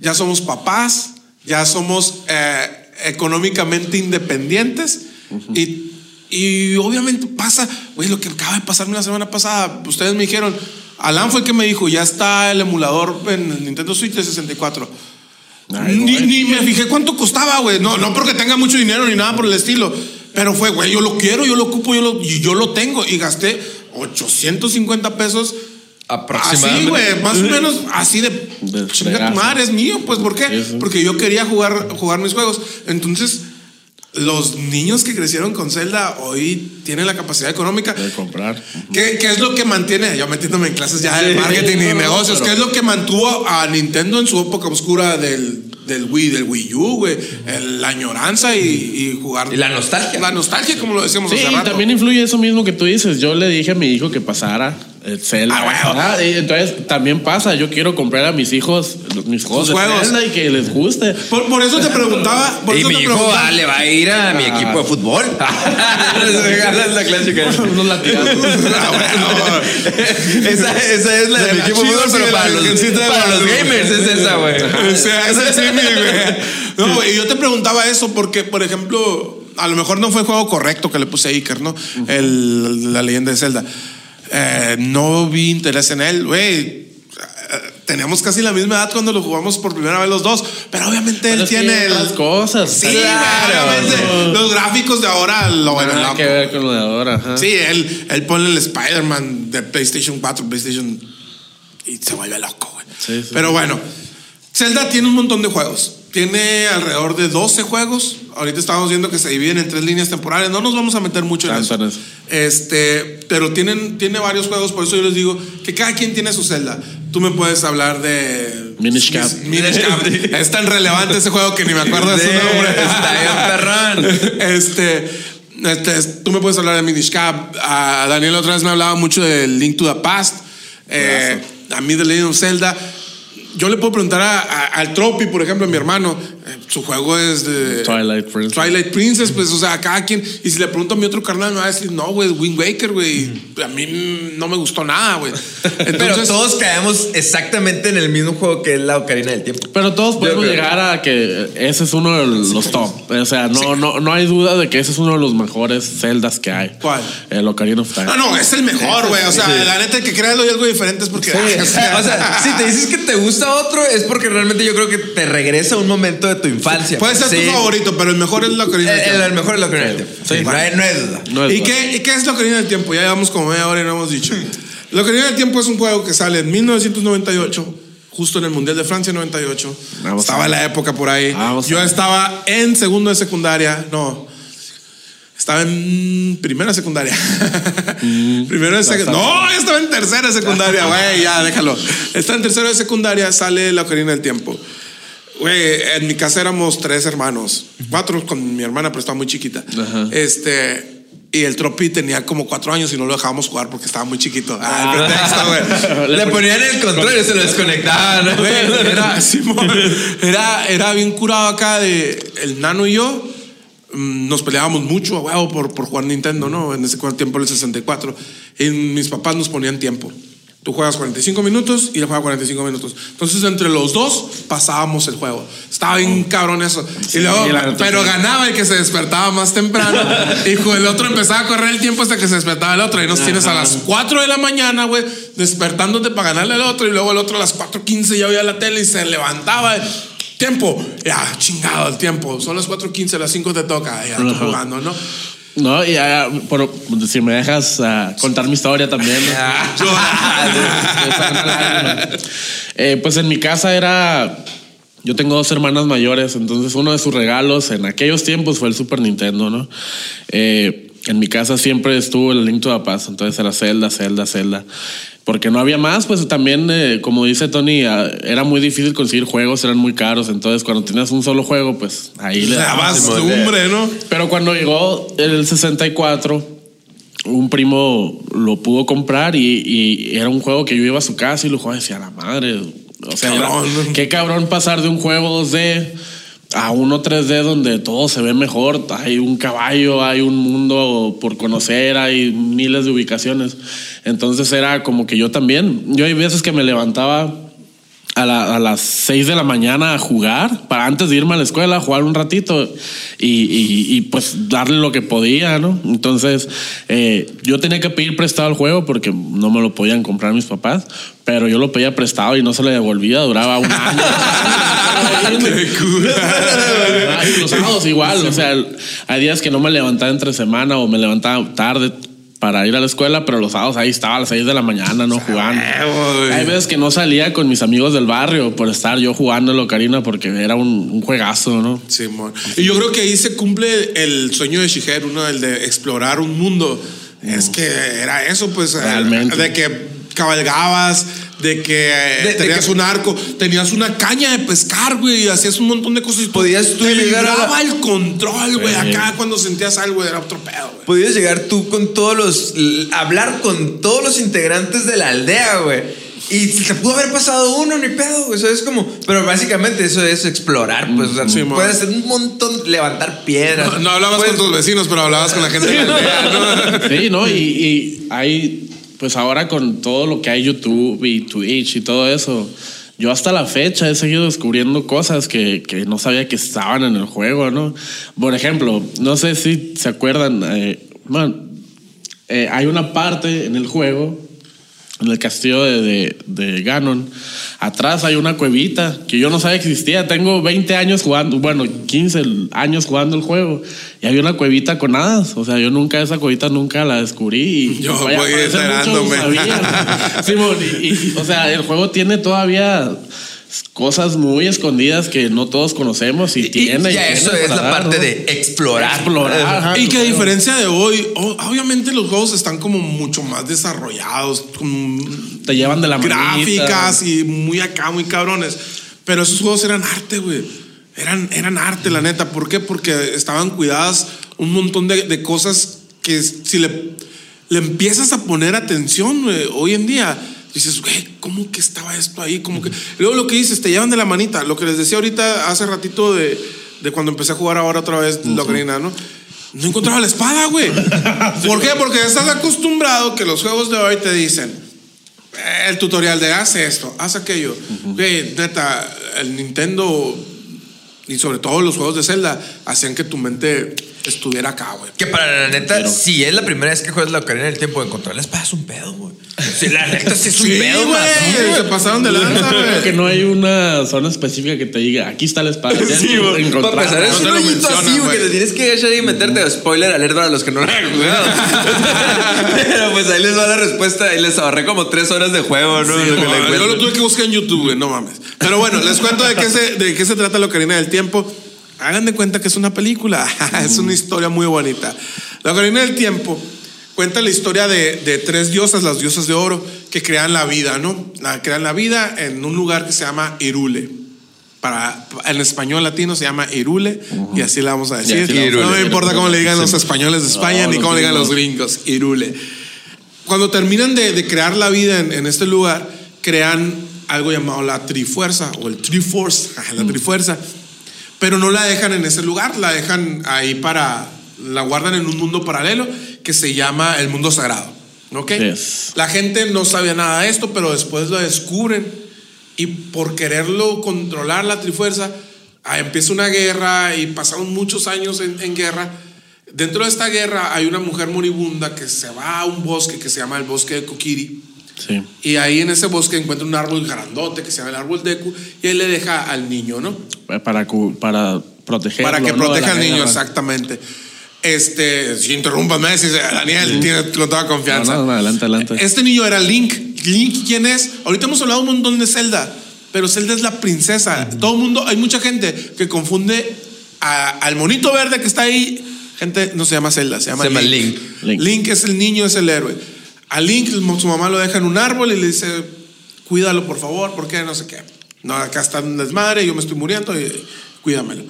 ya somos papás, ya somos eh, económicamente independientes uh -huh. y, y, obviamente pasa, güey, lo que acaba de pasarme la semana pasada, ustedes me dijeron, Alan fue el que me dijo, ya está el emulador en el Nintendo Switch de 64. Ay, ni, ni, me fijé cuánto costaba, güey. No, no porque tenga mucho dinero ni nada por el estilo. Pero fue, güey, yo lo quiero, yo lo ocupo, yo lo, yo lo tengo. Y gasté 850 pesos Así, güey, más o menos así de, chinga tu madre, es mío, pues, ¿por qué? Porque yo quería jugar, jugar mis juegos. Entonces, los niños que crecieron con Zelda hoy tienen la capacidad económica de comprar. ¿Qué, ¿Qué, es lo que mantiene? Yo metiéndome en clases ya de marketing y negocios. ¿Qué es lo que mantuvo a Nintendo en su época oscura del, del Wii, del Wii U, güey? La añoranza y, y, jugar. Y la nostalgia. La nostalgia, como lo decíamos sí, hace rato. Y también influye eso mismo que tú dices. Yo le dije a mi hijo que pasara Zelda. Ah, bueno. ah, entonces también pasa, yo quiero comprar a mis hijos mis juegos de juegos. Zelda y que les guste. Por, por eso te preguntaba. Por y eso mi te hijo preguntaba. ah, le va a ir a ah. mi equipo de fútbol. es la clásica. Unos latigazos. esa, esa, es la de, de mi equipo de fútbol, pero para, los, para los gamers es esa, güey. O sea, esa sí, güey. No, güey, yo te preguntaba eso porque, por ejemplo, a lo mejor no fue el juego correcto que le puse a Iker, ¿no? El- la leyenda de Zelda. Eh, no vi interés en él, güey. Eh, Teníamos casi la misma edad cuando lo jugamos por primera vez los dos, pero obviamente él Pero tiene otras cosas. Sí, Claro. obviamente. Los gráficos de ahora lo Nada loco. que ver con lo de ahora. ajá. Sí, él, él pone el Spider-Man de PlayStation 4, PlayStation y se vuelve loco, güey. Sí, sí. Pero bueno, Zelda tiene un montón de juegos. Tiene alrededor de 12 juegos. Ahorita estamos viendo que se dividen en tres líneas temporales. No nos vamos a meter mucho en Tanto eso. en eso. Este, pero tienen, tiene varios juegos, por eso yo les digo que cada quien tiene su Zelda. Tú me puedes hablar de Minish Cap. Minish Cap. es tan relevante ese juego que ni me acuerdo de su nombre. está bien perrón. este, este, tú me puedes hablar de Minish Cap. A Daniel otra vez me hablaba mucho del Link to the Past. Eh, a mí de Legend of Zelda. Yo le puedo preguntar a- al Tropi, por ejemplo, a mi hermano. Su juego es de Twilight Princess. Twilight Princess, pues, o sea, cada quien. Y si le pregunto a mi otro carnal, me va a decir, no, güey, Wind Waker, güey. A mí no me gustó nada, güey. Pero todos caemos exactamente en el mismo juego que es la Ocarina del Tiempo. Pero todos podemos creo. llegar a que ese es uno de los top. O sea, no, no, no hay duda de que ese es uno de los mejores celdas que hay. ¿Cuál? El Ocarina of Time. No, no, es el mejor, güey. O sea, la neta, que crea algo diferente es porque. o sea, si te dices que te gusta otro, es porque realmente yo creo que te regresa un momento de tu infancia. Puede ser Sí. tu favorito, pero el mejor es la Ocarina El, del el- Tiempo. el mejor es la Ocarina del Tiempo. Sí. no, hay, no hay duda. No es ¿Y qué, ¿Y qué es la Ocarina del Tiempo? Ya llevamos como media hora y no hemos dicho. La Ocarina del Tiempo es un juego que sale en 1998, justo en el Mundial de Francia 98. Vamos estaba ver. la época por ahí. Vamos a Yo estaba en segundo de secundaria. No. Estaba en primera secundaria. Primero de secundaria. No, yo estaba en tercera secundaria, güey, ya, déjalo. Estaba en tercero de secundaria, sale la Ocarina del Tiempo. Güey, en mi casa éramos tres hermanos. Cuatro con mi hermana, pero estaba muy chiquita. Ajá. Este. Y el Tropi tenía como cuatro años y no lo dejábamos jugar porque estaba muy chiquito. Ah, el pretexto, güey. Le ponían el control y se lo desconectaban. Güey, era, Simón, era, era bien curado acá de el nano y yo. mm, Nos peleábamos mucho, huevo, por, por jugar Nintendo, ¿no? En ese tiempo, el 64. Y mis papás nos ponían tiempo. Tú juegas 45 minutos y él juega 45 minutos. Entonces, entre los dos pasábamos el juego. Estaba bien cabrón eso. y luego, la neta, pero sí. ganaba el que se despertaba más temprano. y el otro empezaba a correr el tiempo hasta que se despertaba el otro. Y nos tienes a las 4 de la mañana, güey, despertándote para ganarle al otro. Y luego el otro a las 4.15 ya veía la tele y se levantaba. Tiempo, ya, chingado el tiempo. Son las 4.15, a las 5 te toca. Ya, Ajá. jugando, ¿no? No, y ah, por- si me dejas ah, contar mi historia también. ¿no? Eh, pues en mi casa era. Yo tengo dos hermanas mayores, entonces uno de sus regalos en aquellos tiempos fue el Super Nintendo, ¿no? Eh, en mi casa siempre estuvo el Link to the Past, entonces era Zelda, Zelda, Zelda. Porque no había más, pues también, eh, como dice Tony, ah, era muy difícil conseguir juegos, eran muy caros, entonces cuando tenías un solo juego, pues ahí le lumbre, ¿no? Pero cuando llegó el 64, un primo lo pudo comprar y, y era un juego que yo iba a su casa y lo jugaba y decía, la madre. O sea, era- Cabrón. qué cabrón pasar de un juego 2D a uno 3D donde todo se ve mejor. Hay un caballo, hay un mundo por conocer, hay miles de ubicaciones. Entonces era como que yo también. Yo hay veces que me levantaba a, la- a las 6 de la mañana a jugar, para antes de irme a la escuela, a jugar un ratito y, y- y, pues darle lo que podía, ¿no? Entonces eh, yo tenía que pedir prestado el juego porque no me lo podían comprar mis papás, pero yo lo pedía prestado y no se le devolvía, duraba un año. Y los sábados igual, o sea, hay días que no me levantaba entre semana o me levantaba tarde para ir a la escuela, pero los sábados ahí estaba a las 6 de la mañana, no jugando. Hay veces que no salía con mis amigos del barrio por estar yo jugando Ocarina porque era un, un juegazo, ¿no? Simón. Y yo creo que ahí se cumple el sueño de Shigeru, ¿no? El de explorar un mundo. Es que era eso, pues. eh, Realmente. De que cabalgabas, de que eh, de tenías que- un arco, tenías una caña de pescar, güey, y hacías un montón de cosas. y Podías tú te llegar a la- el control, güey. Sí. Acá cuando sentías algo era otro pedo, güey. Podías llegar tú con todos los. hablar con todos los integrantes de la aldea, güey. Y se pudo haber pasado uno, ni pedo, güey. Eso es como. Pero básicamente eso es explorar, pues. O sea, Sí, puedes hacer un montón, levantar piedras. No, no hablabas Puedes- con tus vecinos, pero hablabas con la gente de la aldea, ¿no? Sí, ¿no? Y, y hay, pues ahora con todo lo que hay YouTube y Twitch y todo eso, yo hasta la fecha he seguido descubriendo cosas que, que no sabía que estaban en el juego, ¿no? Por ejemplo, no sé si se acuerdan, eh, eh, hay una parte en el juego, en el castillo de, de, de Ganon, atrás hay una cuevita que yo no sabía que existía. Tengo 20 años jugando, bueno, 15 años jugando el juego y había una cuevita con hadas. O sea, yo nunca esa cuevita nunca la descubrí. Y, Yo voy mucho, sabía. Simón, y- y, o sea, el juego tiene todavía cosas muy escondidas que no todos conocemos y, Y, tiene. y y ya eso tiene es la dar, parte ¿no? de explorar. Explorar, ajá. Y que a diferencia de hoy, obviamente los juegos están como mucho más desarrollados, con Te llevan de la manita. gráficas y muy acá, muy cabrones. Pero esos juegos eran arte, güey. Eran, eran arte, la neta. ¿Por qué? Porque estaban cuidadas un montón de, de cosas que si le, le empiezas a poner atención güey, hoy en día, dices, güey, ¿cómo que estaba esto ahí? Como que... Luego lo que dices, te llevan de la manita. Lo que les decía ahorita hace ratito de, de cuando empecé a jugar ahora otra vez la Ocarina, ¿no? No encontraba la espada, güey. ¿Por qué? Porque estás acostumbrado que los juegos de hoy te dicen, el tutorial de haz esto, haz aquello. Güey, neta, el Nintendo y sobre todo los juegos de Zelda hacían que tu mente estuviera acá, güey. Que para la neta, Pero- si es la primera vez que juegas la Ocarina del Tiempo, encontrar la espada es un pedo, güey. Sí, la neta sí es un Sí, pedo, güey, se pasaron de lanza, Creo que güey. no hay una zona específica que te diga, aquí está la espada. Sí, güey. encontrar Para empezar, es un No lo hoyito así, güey, que güey. te tienes que agachar y meterte. Spoiler alert para los que no lo han jugado. Pero pues ahí les va la respuesta. Ahí les ahorré como tres horas de juego, ¿no? Sí, Lo que le no, yo lo tuve que buscar en YouTube, güey, no mames. Pero bueno, les cuento de qué se, de qué se trata la Ocarina del Tiempo. Hagan de cuenta que es una película, es una historia muy bonita. La Ocarina del Tiempo cuenta la historia de, de tres diosas, las diosas de oro, que crean la vida, ¿no? La, crean la vida en un lugar que se llama Irule. Para, en español latino se llama Irule y así la vamos a decir. no me importa cómo le digan los españoles de España No, ni cómo le digan los gringos. Irule. Cuando terminan de, de crear la vida en, en este lugar, crean algo llamado la Trifuerza o el Triforce, la Trifuerza, pero no la dejan en ese lugar, la dejan ahí para, la guardan en un mundo paralelo que se llama el mundo sagrado. ¿Ok? Yes. La gente no sabía nada de esto, pero después lo descubren y por quererlo controlar la Trifuerza, ah, empieza una guerra y pasaron muchos años en, en guerra. Dentro de esta guerra hay una mujer moribunda que se va a un bosque que se llama el bosque de Kokiri. Sí. Y ahí en ese bosque encuentra un árbol grandote que se llama el árbol Deku y él le deja al niño, ¿no? Para, cu- para protegerlo. Para que proteja al niño, guerra. exactamente. Este, si interrúmpame, si Daniel tiene con toda confianza. No, no, no, adelante, adelante. Este niño era Link. Link, ¿quién es? Ahorita hemos hablado un montón de Zelda, pero Zelda es la princesa. Todo el mundo, hay mucha gente que confunde a- al monito verde que está ahí. Gente, no se llama Zelda, se llama, Se llama Link. Link. Link. es el niño, es el héroe. A Link, su mamá lo deja en un árbol y le dice, cuídalo por favor, porque no sé qué. No, acá está un desmadre, yo me estoy muriendo y cuídamelo.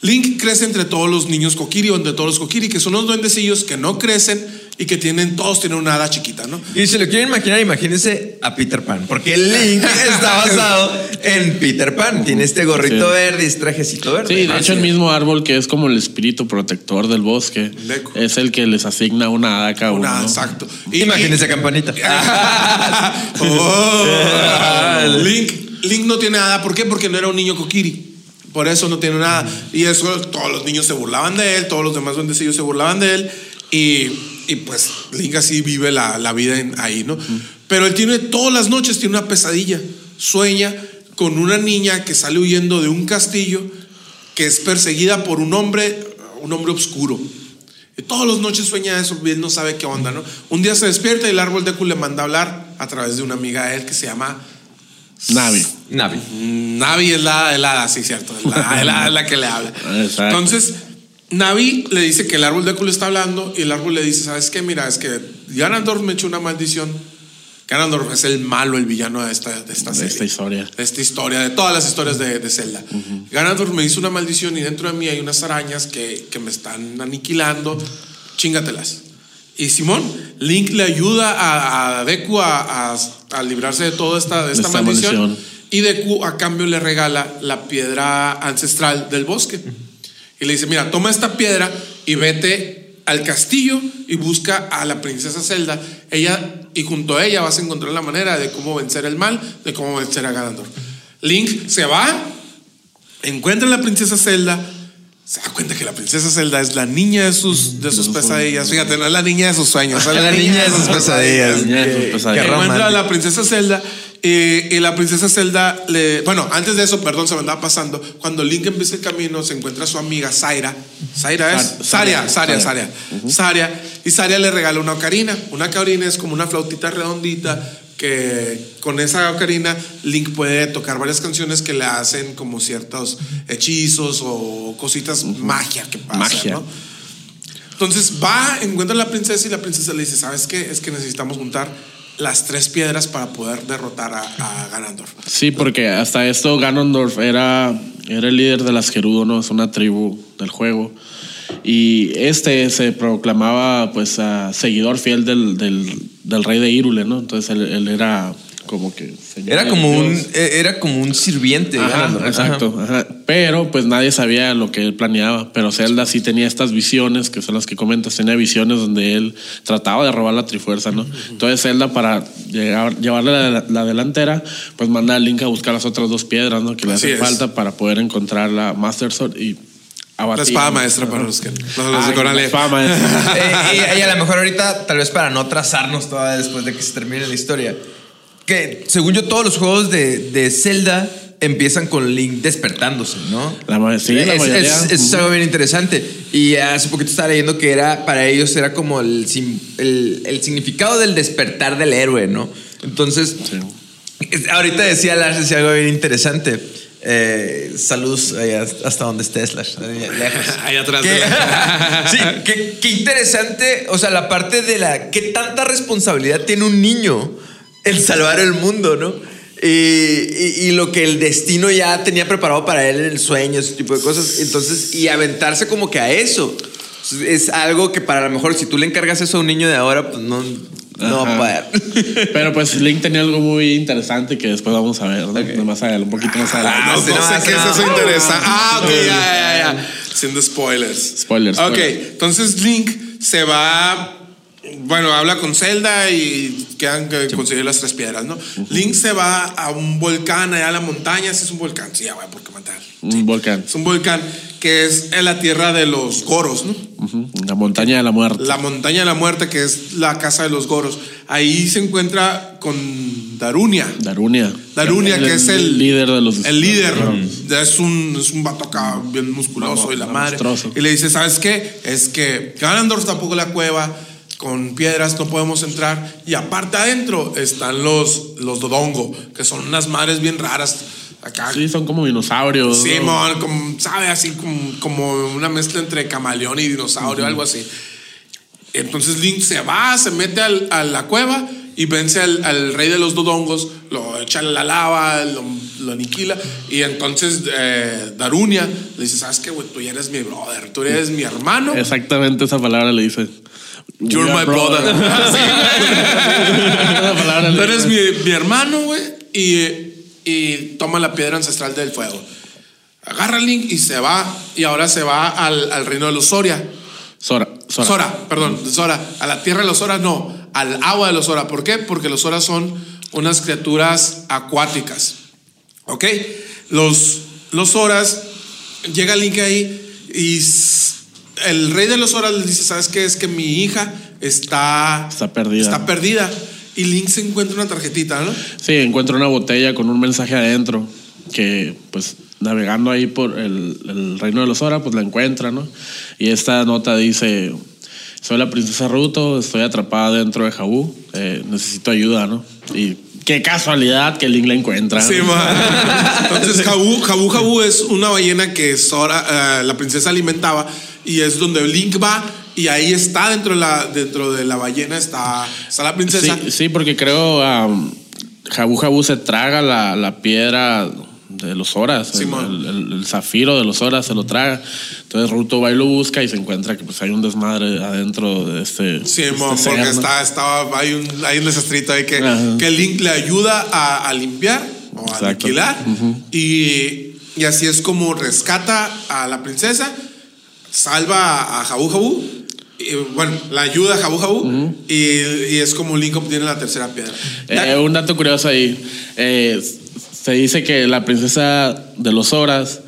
Link crece entre todos los niños Kokiri o entre todos los Kokiri, que son los duendecillos que no crecen y que tienen, todos tienen una hada chiquita, ¿no? Y si lo quieren imaginar, imagínense a Peter Pan. Porque Link está basado en Peter Pan. Tiene este gorrito Sí. verde y este trajecito verde. Sí, de Ah, hecho el mismo árbol que es como el espíritu protector del bosque es el que les asigna una hada a cada uno. Una, ¿no? exacto. Imagínense a Campanita. Oh. Link, Link no tiene nada. ¿Por qué? Porque no era un niño Kokiri. Por eso no tiene nada. Y eso todos los niños se burlaban de él, todos los demás duendecillos se burlaban de él. Y, y pues Link así vive la, la vida en- ahí, ¿no? Pero él tiene todas las noches, tiene una pesadilla. Sueña con una niña que sale huyendo de un castillo que es perseguida por un hombre, un hombre oscuro. Y todas las noches sueña eso él no sabe qué onda, ¿no? Un día se despierta y el árbol de Deku le manda a hablar a través de una amiga de él que se llama Navi. Navi. Navi es la, la sí, cierto, es la, la- es la que le habla. Exacto. Entonces, Navi le dice que el árbol de Deku le está hablando y el árbol le dice, ¿sabes qué? Mira, es que Ganondorf me echó una maldición. Ganondorf es el malo, el villano de esta, de esta De serie. esta historia. De esta historia, de todas las historias de, de Zelda. Ganondorf me hizo una maldición y dentro de mí hay unas arañas que, que me están aniquilando. Chíngatelas. Y Simón, Link le ayuda a, a Deku a, a- a librarse de toda esta, de esta, esta maldición. maldición. Y Deku a cambio le regala la piedra ancestral del bosque. Y le dice, mira, toma esta piedra y vete al castillo y busca a la princesa Zelda. Ella, y junto a ella vas a encontrar la manera de cómo vencer el mal, de cómo vencer a Ganondorf. Link se va, encuentra a la princesa Zelda, se da cuenta que la princesa Zelda es la niña de sus, de sus pesadillas. Fíjate, no es la niña de sus sueños, es La niña de sus pesadillas. niña de sus Qué- pesadillas. qué Encuentra a la princesa Zelda eh, y la princesa Zelda le. Bueno, antes de eso, perdón, se me andaba pasando. Cuando Link empieza el camino, se encuentra a su amiga Zaira. ¿Zaira es? Sa- Saria, Saria, Saria. Saria. Saria. Y Saria le regala una ocarina. Una ocarina es como una flautita redondita que con esa ocarina Link puede tocar varias canciones que le hacen como ciertos hechizos o cositas magia que pasa, Magia. ¿no? Entonces va, encuentra a la princesa y la princesa le dice, ¿sabes qué? Es que necesitamos juntar las tres piedras para poder derrotar a, a Ganondorf. Sí, porque hasta esto Ganondorf era, era el líder de las Gerudo, ¿no? Es una tribu del juego. Y este se proclamaba pues a seguidor fiel del, del, del rey de Hyrule, ¿no? Entonces él, él era como que... Era como un, eh, era como un sirviente. Ajá, exacto. ajá. Pero pues nadie sabía lo que él planeaba. Pero Zelda sí tenía estas visiones, que son las que comentas, tenía visiones donde él trataba de robar la Trifuerza, ¿no? Entonces Zelda para llegar, llevarle la, la delantera, pues manda a Link a buscar las otras dos piedras, ¿no? Que le hacen falta para poder encontrar la Master Sword y abatir. La espada ¿no? maestra para los que los, los de Ay, Conalep. la espada maestra. Eh, y, y a lo mejor ahorita, tal vez para no trazarnos todavía después de que se termine la historia, que según yo todos los juegos de, de Zelda empiezan con Link despertándose, ¿no? La sí, la es, mayoría. es- eso es algo bien interesante. Y hace poquito estaba leyendo que era para ellos era como el, sim- el, el significado del despertar del héroe, ¿no? Entonces, es- ahorita decía Lars, decía algo bien interesante. Eh, saludos allá hasta donde estés, Slash. ahí lejos. Ahí atrás Que- de la- sí, qué, qué interesante. O sea, la parte de la. ¿Qué tanta responsabilidad tiene un niño en salvar el mundo, no? Y, y- y lo que el destino ya tenía preparado para él en el sueño, ese tipo de cosas. Entonces, y aventarse como que a eso. Es algo que para lo mejor si tú le encargas eso a un niño de ahora, pues no, no poder. Pero pues Link tenía algo muy interesante que después vamos a ver, ¿no? Ok. Más adelante, un poquito más adelante. Ah, no, no no, sé sí, qué no. es eso interesante. Ah, ok, ya, ya, ya. Siendo spoilers. Spoilers, Ok, spoilers. entonces Link se va. Bueno, habla con Zelda y quedan que conseguir las tres piedras, ¿no? Link se va a un volcán, allá a la montaña. Sí, es un volcán. Sí, ya, güey, ¿por qué matar? Un volcán. Es un volcán que es en la tierra de los goros, ¿no? Ujú, La montaña de la muerte. La montaña de la muerte, que es la casa de los goros. Ahí se encuentra con Darunia. Darunia. Darunia, que es el líder de los. El líder. Es un, es un vato acá bien musculoso y la madre. Monstruoso. Y le dice: ¿Sabes qué? Es que Ganondorf tampoco la cueva. Con piedras no podemos entrar. Y aparte adentro están los, los Dodongo, que son unas madres bien raras. Acá. Sí, son como dinosaurios. ¿no? Simón, como, sabe, así como, como una mezcla entre camaleón y dinosaurio, algo así. Entonces Link se va, se mete al- a la cueva y vence al, al rey de los dodongos, lo echa a la lava, lo, lo aniquila. Y entonces eh, Darunia le dice: ¿Sabes qué, güey? Tú ya eres mi brother, tú eres mi hermano. Exactamente esa palabra le dice. You're my brother. Esa palabra Tú eres mi, mi hermano, güey. Y, y toma la piedra ancestral del fuego. Agarra Link y se va. Y ahora se va al, al reino de los Soria. Sora. Sora. Sora, perdón, Sora. A la tierra de los Sora, no. Al agua de los Sora. ¿Por qué? Porque los Sora son unas criaturas acuáticas. ¿Ok? Los, los Soras, llega Link ahí y el rey de los Soras le dice: ¿Sabes qué? Es que mi hija está, Está perdida. Está perdida. Y Link se encuentra una tarjetita, ¿no? Sí, encuentra una botella con un mensaje adentro que, pues, navegando ahí por el, el reino de los Sora, pues la encuentra, ¿no? Y esta nota dice: Soy la princesa Ruto, estoy atrapada dentro de Jabú, eh, necesito ayuda, ¿no? Y qué casualidad que Link la encuentra. Sí, ma. Entonces, Jabu, Jabu Jabu es una ballena que Sora, eh, la princesa alimentaba y es donde Link va y ahí está dentro de la, dentro de la ballena está, está la princesa. Sí, sí, porque creo um, Jabu Jabu se traga la, la piedra de los horas, el, Simón. el- el- zafiro de los horas se lo traga. Entonces Ruto va y lo busca y se encuentra que pues hay un desmadre adentro de este. Sí, de mo, este porque está, estaba, hay, un, hay un desastrito ahí que, Ajá. que Link le ayuda a, a limpiar o a Exacto. aniquilar. y, y así es como rescata a la princesa, salva a Jabu Jabu. Y, bueno, la ayuda a Jabu Jabu y, y es como Link obtiene la tercera piedra. Eh, un dato curioso ahí. Eh, Se dice que la princesa de los horas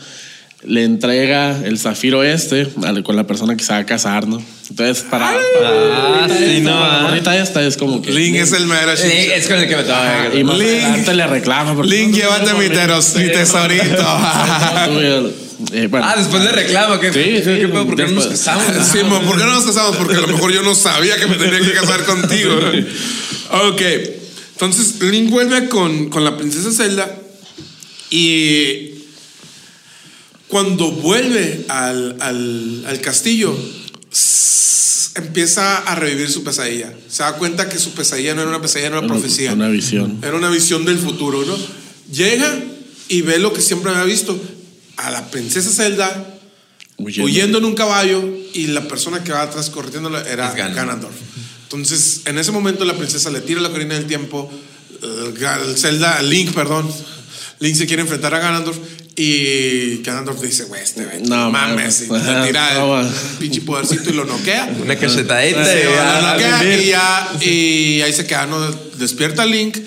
le entrega el zafiro este al- con la persona que se va a casar, ¿no? Entonces, para. Ah, sí, no. ah. Ahorita esta es como que. Link es el mero. Sí, es con el que me Ah, toca. y más Link. le reclama. Link, llévate mi, teros- mi tesorito. Eh, bueno. Ah, después le reclamo. ¿qué, Sí, sí. ¿Por qué no nos casamos? Sí, ¿por qué no nos casamos? Porque a lo mejor yo no sabía que me tenía que casar contigo. Ok. Entonces, Link vuelve con, con la princesa Zelda y cuando vuelve al, al- al castillo, empieza a revivir su pesadilla. Se da cuenta que su pesadilla no era una pesadilla, era una Una- profecía. una visión. Era una visión del futuro, ¿no? Llega y ve lo que siempre había visto. A la princesa Zelda Huyendo. huyendo en un caballo y la persona que va atrás corriendo era Ganondorf. Entonces, en ese momento la princesa le tira la corina del tiempo, el Zelda, Link, perdón, Link se quiere enfrentar a Ganondorf y Ganondorf dice, güey, este güey, No, mames, mames. y le tira no, el pinche podercito y lo noquea. Una cachetadita. Sí, y lo a- a noquea vivir. y ya, y ahí se queda, ¿no? Despierta Link,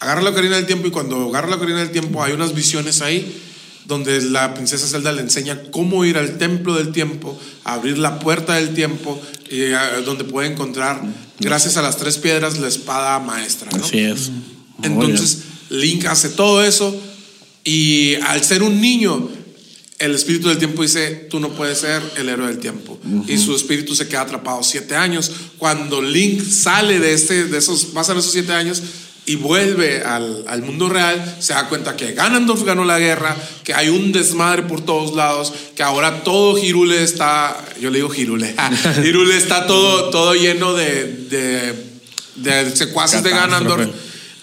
agarra la ocarina del tiempo y cuando agarra la ocarina del tiempo hay unas visiones ahí donde la princesa Zelda le enseña cómo ir al templo del tiempo, abrir la puerta del tiempo, y, eh, donde puede encontrar, gracias a las tres piedras, la espada maestra. ¿no? Así es. Muy Entonces Link hace todo eso y al ser un niño, el espíritu del tiempo dice, tú no puedes ser el héroe del tiempo. Y su espíritu se queda atrapado siete años. Cuando Link sale de, este, de esos, pasan esos siete años y vuelve al, al mundo real, se da cuenta que Ganondorf ganó la guerra, que hay un desmadre por todos lados, que ahora todo Hirule está, yo le digo Hirule, Hirule está todo, todo lleno de, de, de secuaces de. Ganondorf.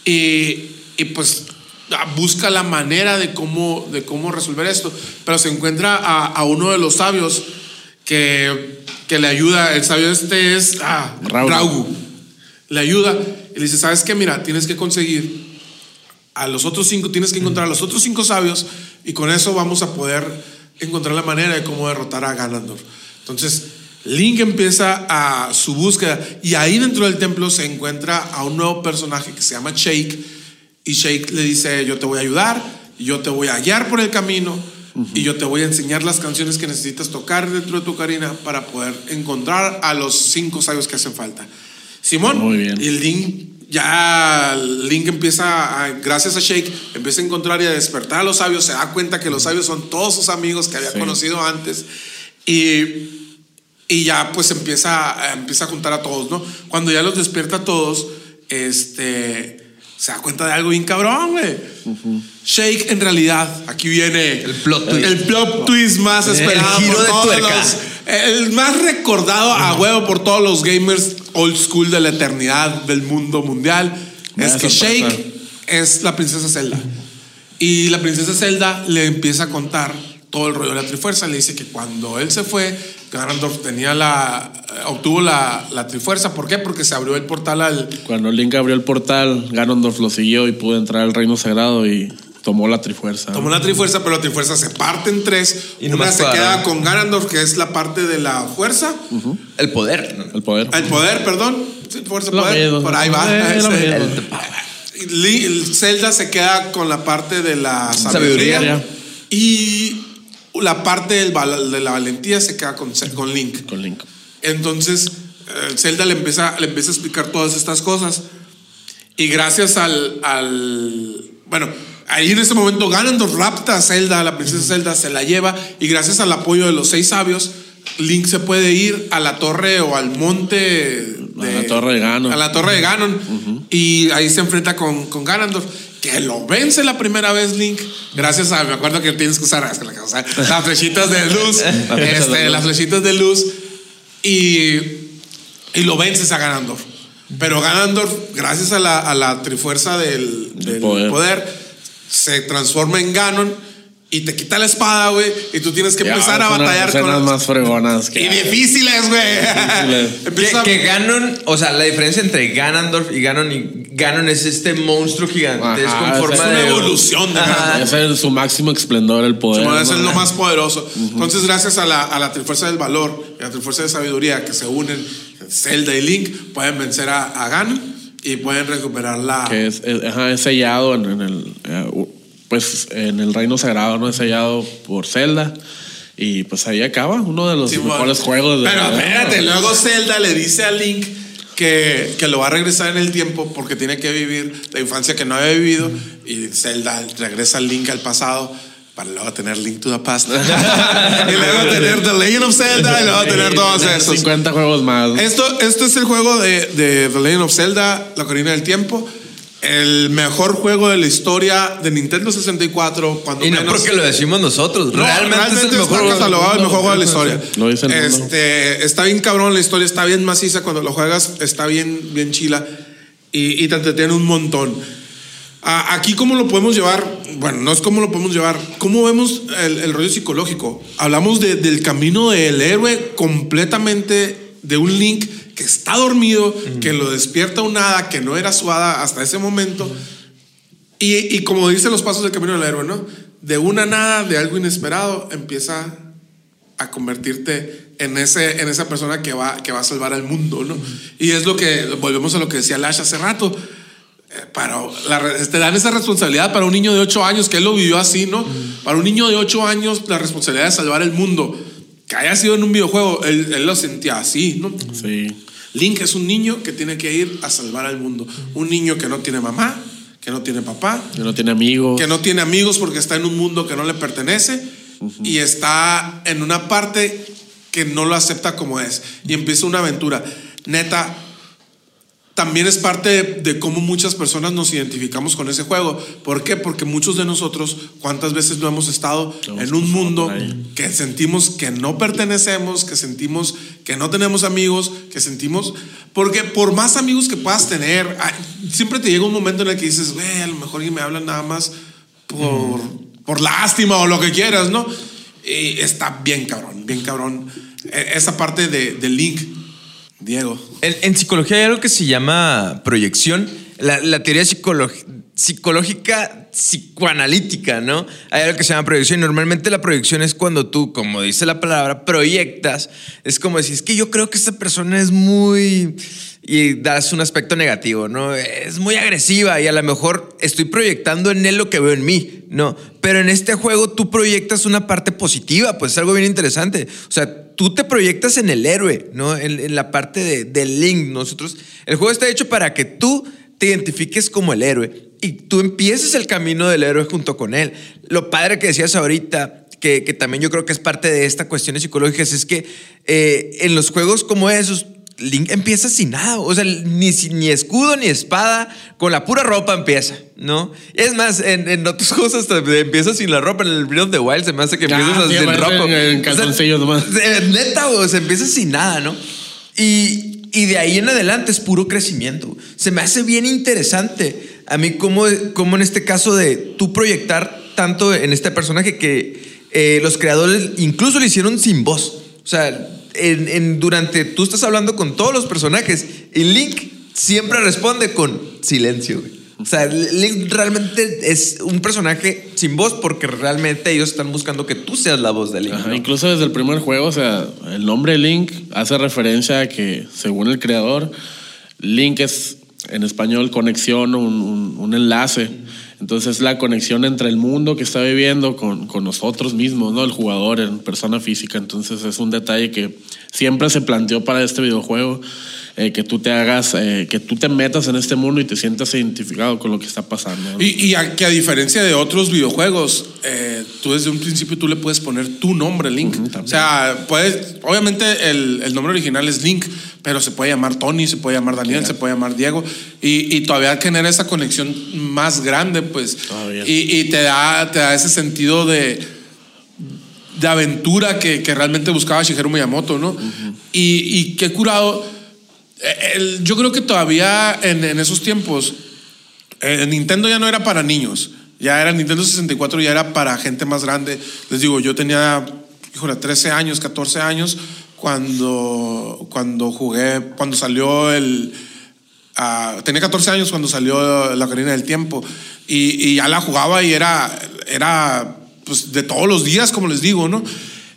Y, y pues ah, busca la manera de cómo, de cómo resolver esto. Pero se encuentra a, a uno de los sabios que, que le ayuda. El sabio este es ah. Raugu. Le ayuda y dice, ¿sabes qué? Mira, tienes que conseguir a los otros cinco, tienes que encontrar a los otros cinco sabios y con eso vamos a poder encontrar la manera de cómo derrotar a Ganondorf. Entonces, Link empieza a su búsqueda y ahí dentro del templo se encuentra a un nuevo personaje que se llama Shake y Shake le dice, yo te voy a ayudar, yo te voy a guiar por el camino y yo te voy a enseñar las canciones que necesitas tocar dentro de tu carina para poder encontrar a los cinco sabios que hacen falta. Simón, Muy bien. el Link ya Link empieza a, gracias a Shake empieza a encontrar y a despertar a los sabios se da cuenta que los sabios son todos sus amigos que había Sí. conocido antes y y ya pues empieza, empieza a juntar a todos, ¿no? Cuando ya los despierta a todos, este, se da cuenta de algo bien cabrón, güey. Shake en realidad, aquí viene El plot twist. el plot twist más El esperado giro por de todos tuerca. los- el más recordado a huevo por todos los gamers old school de la eternidad del mundo mundial. Es que. Shake es la princesa Zelda. Y la princesa Zelda le empieza a contar todo el rollo de la Trifuerza. Le dice que cuando él se fue, Ganondorf tenía la, eh, obtuvo la, la Trifuerza. ¿Por qué? Porque se abrió el portal al... Cuando Link abrió el portal, Ganondorf lo siguió y pudo entrar al reino sagrado y tomó la trifuerza. Tomó la Trifuerza, pero la Trifuerza se parte en tres. Y Una se para- queda con Ganondorf, que es la parte de la fuerza. El poder. El poder. El poder, perdón. Sí, fuerza, Lo poder. Por ahí va. Eh. Li- el Zelda se queda con la parte de la sabiduría, Sabiduría. y la parte del de la valentía se queda con, con Link. Con Link. Entonces, eh, Zelda le empieza, le empieza a explicar todas estas cosas. Y gracias al, al- Bueno, ahí en ese momento Ganondorf rapta a Zelda, a la princesa Zelda, se la lleva. Y gracias al apoyo de los seis sabios, Link se puede ir a la torre o al monte. A la torre de Ganon. A la torre de Ganon. Y ahí se enfrenta con, con Ganondorf. Que lo vence la primera vez Link. Gracias a. Me acuerdo que tienes que usar o sea, las flechitas de luz. de este, luz. las flechitas de luz. Y, y lo vences a Ganondorf. Pero Ganondorf, gracias a la, a la trifuerza del, del poder. poder. Se transforma en Ganon y te quita la espada, güey. Y tú tienes que Ya, empezar a son las batallar con. más fregonas que Y difíciles, güey. Difíciles. Que, que Ganon, o sea, la diferencia entre Ganondorf y Ganon y Ganon es este monstruo gigantesco Ajá, en forma es una de evolución de. Ganon. Ese es su máximo esplendor, el poder. Como es lo más poderoso. Entonces, gracias a la, a la trifuerza del valor y a la trifuerza de sabiduría que se unen, Zelda y Link pueden vencer a, a Ganon y pueden recuperar la. Que es, es- es sellado en, en el. eh, pues en el reino sagrado, ¿no? Es sellado por Zelda. Y pues ahí acaba uno de los Sí, mejores bueno. juegos de Pero espérate, luego Zelda le dice a Link que, que lo va a regresar en el tiempo porque tiene que vivir la infancia que no había vivido. Y Zelda regresa al Link al pasado para luego tener Link to the Past. y luego tener The Legend of Zelda y luego tener todos esos. 50 juegos más. ¿no? Esto, esto es el juego de, de The Legend of Zelda, La Corina del Tiempo. El mejor juego de la historia de Nintendo 64. Cuando Y no menos. porque lo decimos nosotros, No, realmente, es el está mejor juego. catalogado el mejor juego de la historia. Lo dice. Este, está bien cabrón la historia, está bien maciza cuando lo juegas, está bien, bien chila y, y te entretiene un montón. Aquí, ¿cómo lo podemos llevar? Bueno, no es cómo lo podemos llevar. ¿Cómo vemos el, el rollo psicológico? Hablamos de- del camino del héroe completamente de un Link que está dormido, que lo despierta un hada que no era su hada hasta ese momento. Y, y como dicen los pasos del camino del héroe, ¿no? De una nada, de algo inesperado, empieza a convertirte en, ese, en esa persona que va, que va a salvar al mundo, ¿no? Y es lo que, volvemos a lo que decía Lash hace rato, para, la te dan esa responsabilidad para un niño de 8 años, que él lo vivió así, ¿no? Para un niño de 8 años, la responsabilidad de salvar el mundo, que haya sido en un videojuego, él, él lo sentía así, ¿no? Sí. Link es un niño que tiene que ir a salvar al mundo, un niño que no tiene mamá, que no tiene papá, Que no tiene amigos. que no tiene amigos porque está en un mundo que no le pertenece y está en una parte que no lo acepta como es y empieza una aventura. Neta, también es parte de, de cómo muchas personas nos identificamos con ese juego. ¿Por qué? Porque muchos de nosotros, ¿cuántas veces no hemos estado en un mundo que sentimos que no pertenecemos, que sentimos que no tenemos amigos, que sentimos... Porque por más amigos que puedas tener, siempre te llega un momento en el que dices, güey, a lo mejor me hablan nada más por, por lástima o lo que quieras, ¿no? Y está bien cabrón, bien cabrón. E- Esa parte de, de Link, Diego. En, en psicología hay algo que se llama proyección. La, la teoría psicológica psicoanalítica, ¿no? Hay algo que se llama proyección. Normalmente la proyección es cuando tú, como dice la palabra, proyectas. Es como decir, es que yo creo que esta persona es muy... Y das un aspecto negativo, ¿no? Es muy agresiva y a lo mejor estoy proyectando en él lo que veo en mí, ¿no? Pero en este juego tú proyectas una parte positiva, pues es algo bien interesante. O sea, tú te proyectas en el héroe, ¿no? En, la parte de, del link. Nosotros, el juego está hecho para que tú te identifiques como el héroe y tú empieces el camino del héroe junto con él. Lo padre que decías ahorita, que, que también yo creo que es parte de estas cuestiones psicológicas, es que eh, en los juegos como esos, Link empieza sin nada, o sea, ni, ni escudo ni espada, con la pura ropa empieza, ¿no? Es más, en, juegos hasta empieza sin la ropa, en el Breath of the Wild se me hace que Ah, empiezas sí, sin ropa. en- en O sea, calzoncillos nomás. eh, Neta, o sea, empieza sin nada, ¿no? Y, y de ahí en adelante es puro crecimiento. Se me hace bien interesante a mí cómo, cómo en este caso de tú proyectar tanto en este personaje que eh, los creadores incluso lo hicieron sin voz. O sea, en, en- durante tú estás hablando con todos los personajes y Link siempre responde con silencio. güey. O sea, Link realmente es un personaje sin voz porque realmente ellos están buscando que tú seas la voz de Link. Ajá, ¿no? Incluso desde el primer juego, o sea, el nombre Link hace referencia a que, según el creador, Link es en español conexión, un, un- un enlace. Entonces es la conexión entre el mundo que está viviendo con, con nosotros mismos, ¿no? El jugador en persona física. Entonces es un detalle que siempre se planteó para este videojuego. Eh, que tú te hagas, eh, que tú te metas en este mundo y te sientas identificado con lo que está pasando. ¿no? Y, y a, que a diferencia de otros videojuegos, eh, tú desde un principio tú le puedes poner tu nombre, Link. O sea, puedes, obviamente el, el nombre original es Link, pero se puede llamar Tony, se puede llamar Daniel, se puede llamar Diego. Y, y todavía genera esa conexión más grande, pues. Y, y te, da, te da ese sentido de, de aventura que, que realmente buscaba Shigeru Miyamoto, ¿no? y, y qué curado. Eh, yo creo que todavía en, esos tiempos eh, Nintendo ya no era para niños. Ya era Nintendo 64, ya era para gente más grande. Les digo, yo tenía, híjole, 13 años, 14 años cuando, cuando jugué, cuando salió el. ah, tenía 14 años cuando salió La Ocarina del Tiempo. Y, y ya la jugaba y era, era pues, de todos los días, como les digo, ¿no?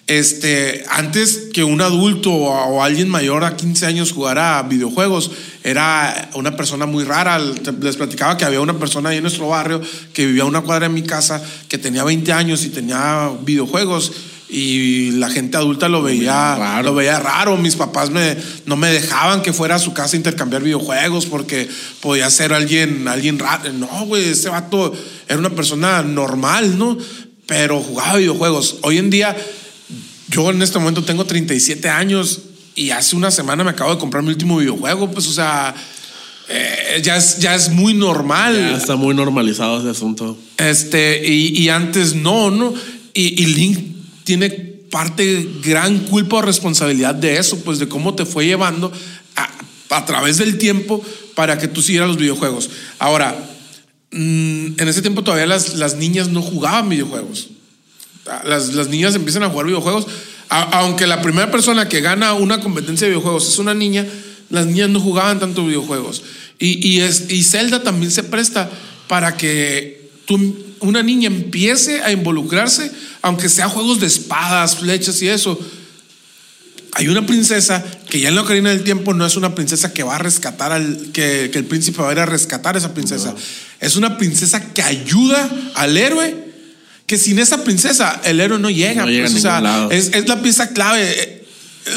Este, antes que un adulto o alguien mayor a 15 años jugara videojuegos, era una persona muy rara. Les platicaba que había una persona ahí en nuestro barrio que vivía a una cuadra de mi casa que tenía 20 años y tenía videojuegos y la gente adulta lo veía raro. lo veía raro. Mis papás me, no me dejaban que fuera a su casa a intercambiar videojuegos porque podía ser alguien, alguien raro. No, güey, ese vato era una persona normal, ¿no? Pero jugaba videojuegos. Hoy en día, yo en este momento tengo 37 años y hace una semana me acabo de comprar mi último videojuego, pues, o sea, eh, ya, es, ya es muy normal. Ya está muy normalizado ese asunto. Este, y, antes no, ¿no? Y, y Link tiene parte gran culpa o responsabilidad de eso, pues de cómo te fue llevando a, través del tiempo para que tú siguieras los videojuegos. Ahora, mm, en ese tiempo todavía las, las niñas no jugaban videojuegos. Las, las niñas empiezan a jugar videojuegos, aunque la primera persona que gana una competencia de videojuegos es una niña, las niñas no jugaban tanto videojuegos. Y, y, es, y Zelda también se presta para que tú una niña empiece a involucrarse, aunque sea juegos de espadas, flechas y eso, hay una princesa que ya en la Ocarina del Tiempo no es una princesa que va a rescatar al, que, el príncipe va a ir a rescatar a esa princesa. Es una princesa que ayuda al héroe, que sin esa princesa el héroe no llega. Pues, es, la pieza clave.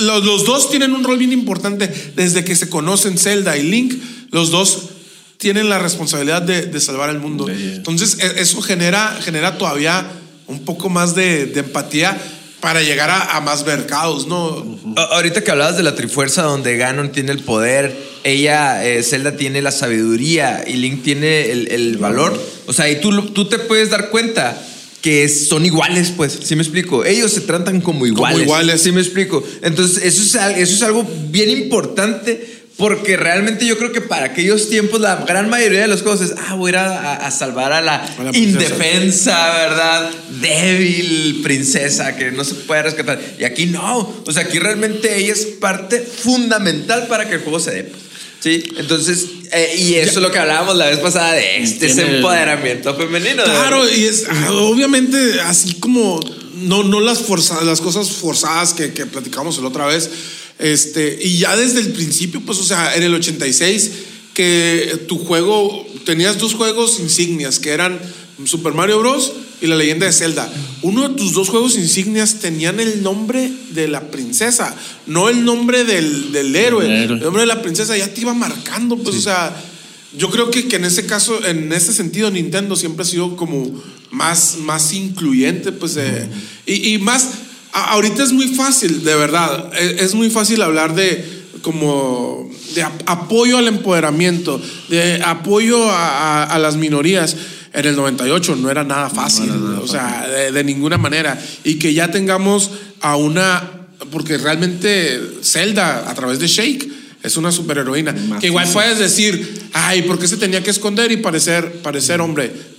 Los, los, dos tienen un rol bien importante desde que se conocen Zelda y Link. Los dos tienen la responsabilidad de, salvar el mundo. Entonces, e, eso genera, genera todavía un poco más de, empatía para llegar a, más mercados, ¿no? Ahorita que hablabas de la Trifuerza, donde Ganon tiene el poder, ella, eh, Zelda tiene la sabiduría y Link tiene el, valor. O sea, y tú, tú te puedes dar cuenta que son iguales, pues, ¿sí me explico? Ellos se tratan como iguales. Como iguales. ¿Sí me explico? Entonces, eso es, eso es algo bien importante porque realmente yo creo que para aquellos tiempos la gran mayoría de los cosas es, ah, voy a ir a, salvar a la, indefensa, ¿verdad? Débil princesa que no se puede rescatar. Y aquí no. O sea, aquí realmente ella es parte fundamental para que el juego se dé. Sí, entonces, eh, y eso es lo que hablábamos la vez pasada de este empoderamiento femenino. Claro, y es ah, obviamente así como no, no las, forzadas, las cosas forzadas que, que platicamos la otra vez este, y ya desde el principio, pues, o sea, en el 86, que tu juego, tenías dos juegos insignias, que eran Super Mario Bros. Y la leyenda de Zelda. Uno de tus dos juegos insignias tenían el nombre de la princesa, no el nombre del, del héroe. El, nombre de la princesa ya te iba marcando, pues, o sea, yo creo que, que, en ese caso, en ese sentido, Nintendo siempre ha sido como más, más incluyente, pues, eh, y, y más ahorita es muy fácil, de verdad, e, es muy fácil hablar de como de apoyo al empoderamiento, de apoyo a, las minorías. En el 98 no era nada fácil, o sea, de, ninguna manera. Y que ya tengamos a una, porque realmente Zelda a través de Shake es una superheroína. Que igual puedes decir, ay, ¿por qué se tenía que esconder y parecer, parecer hombre?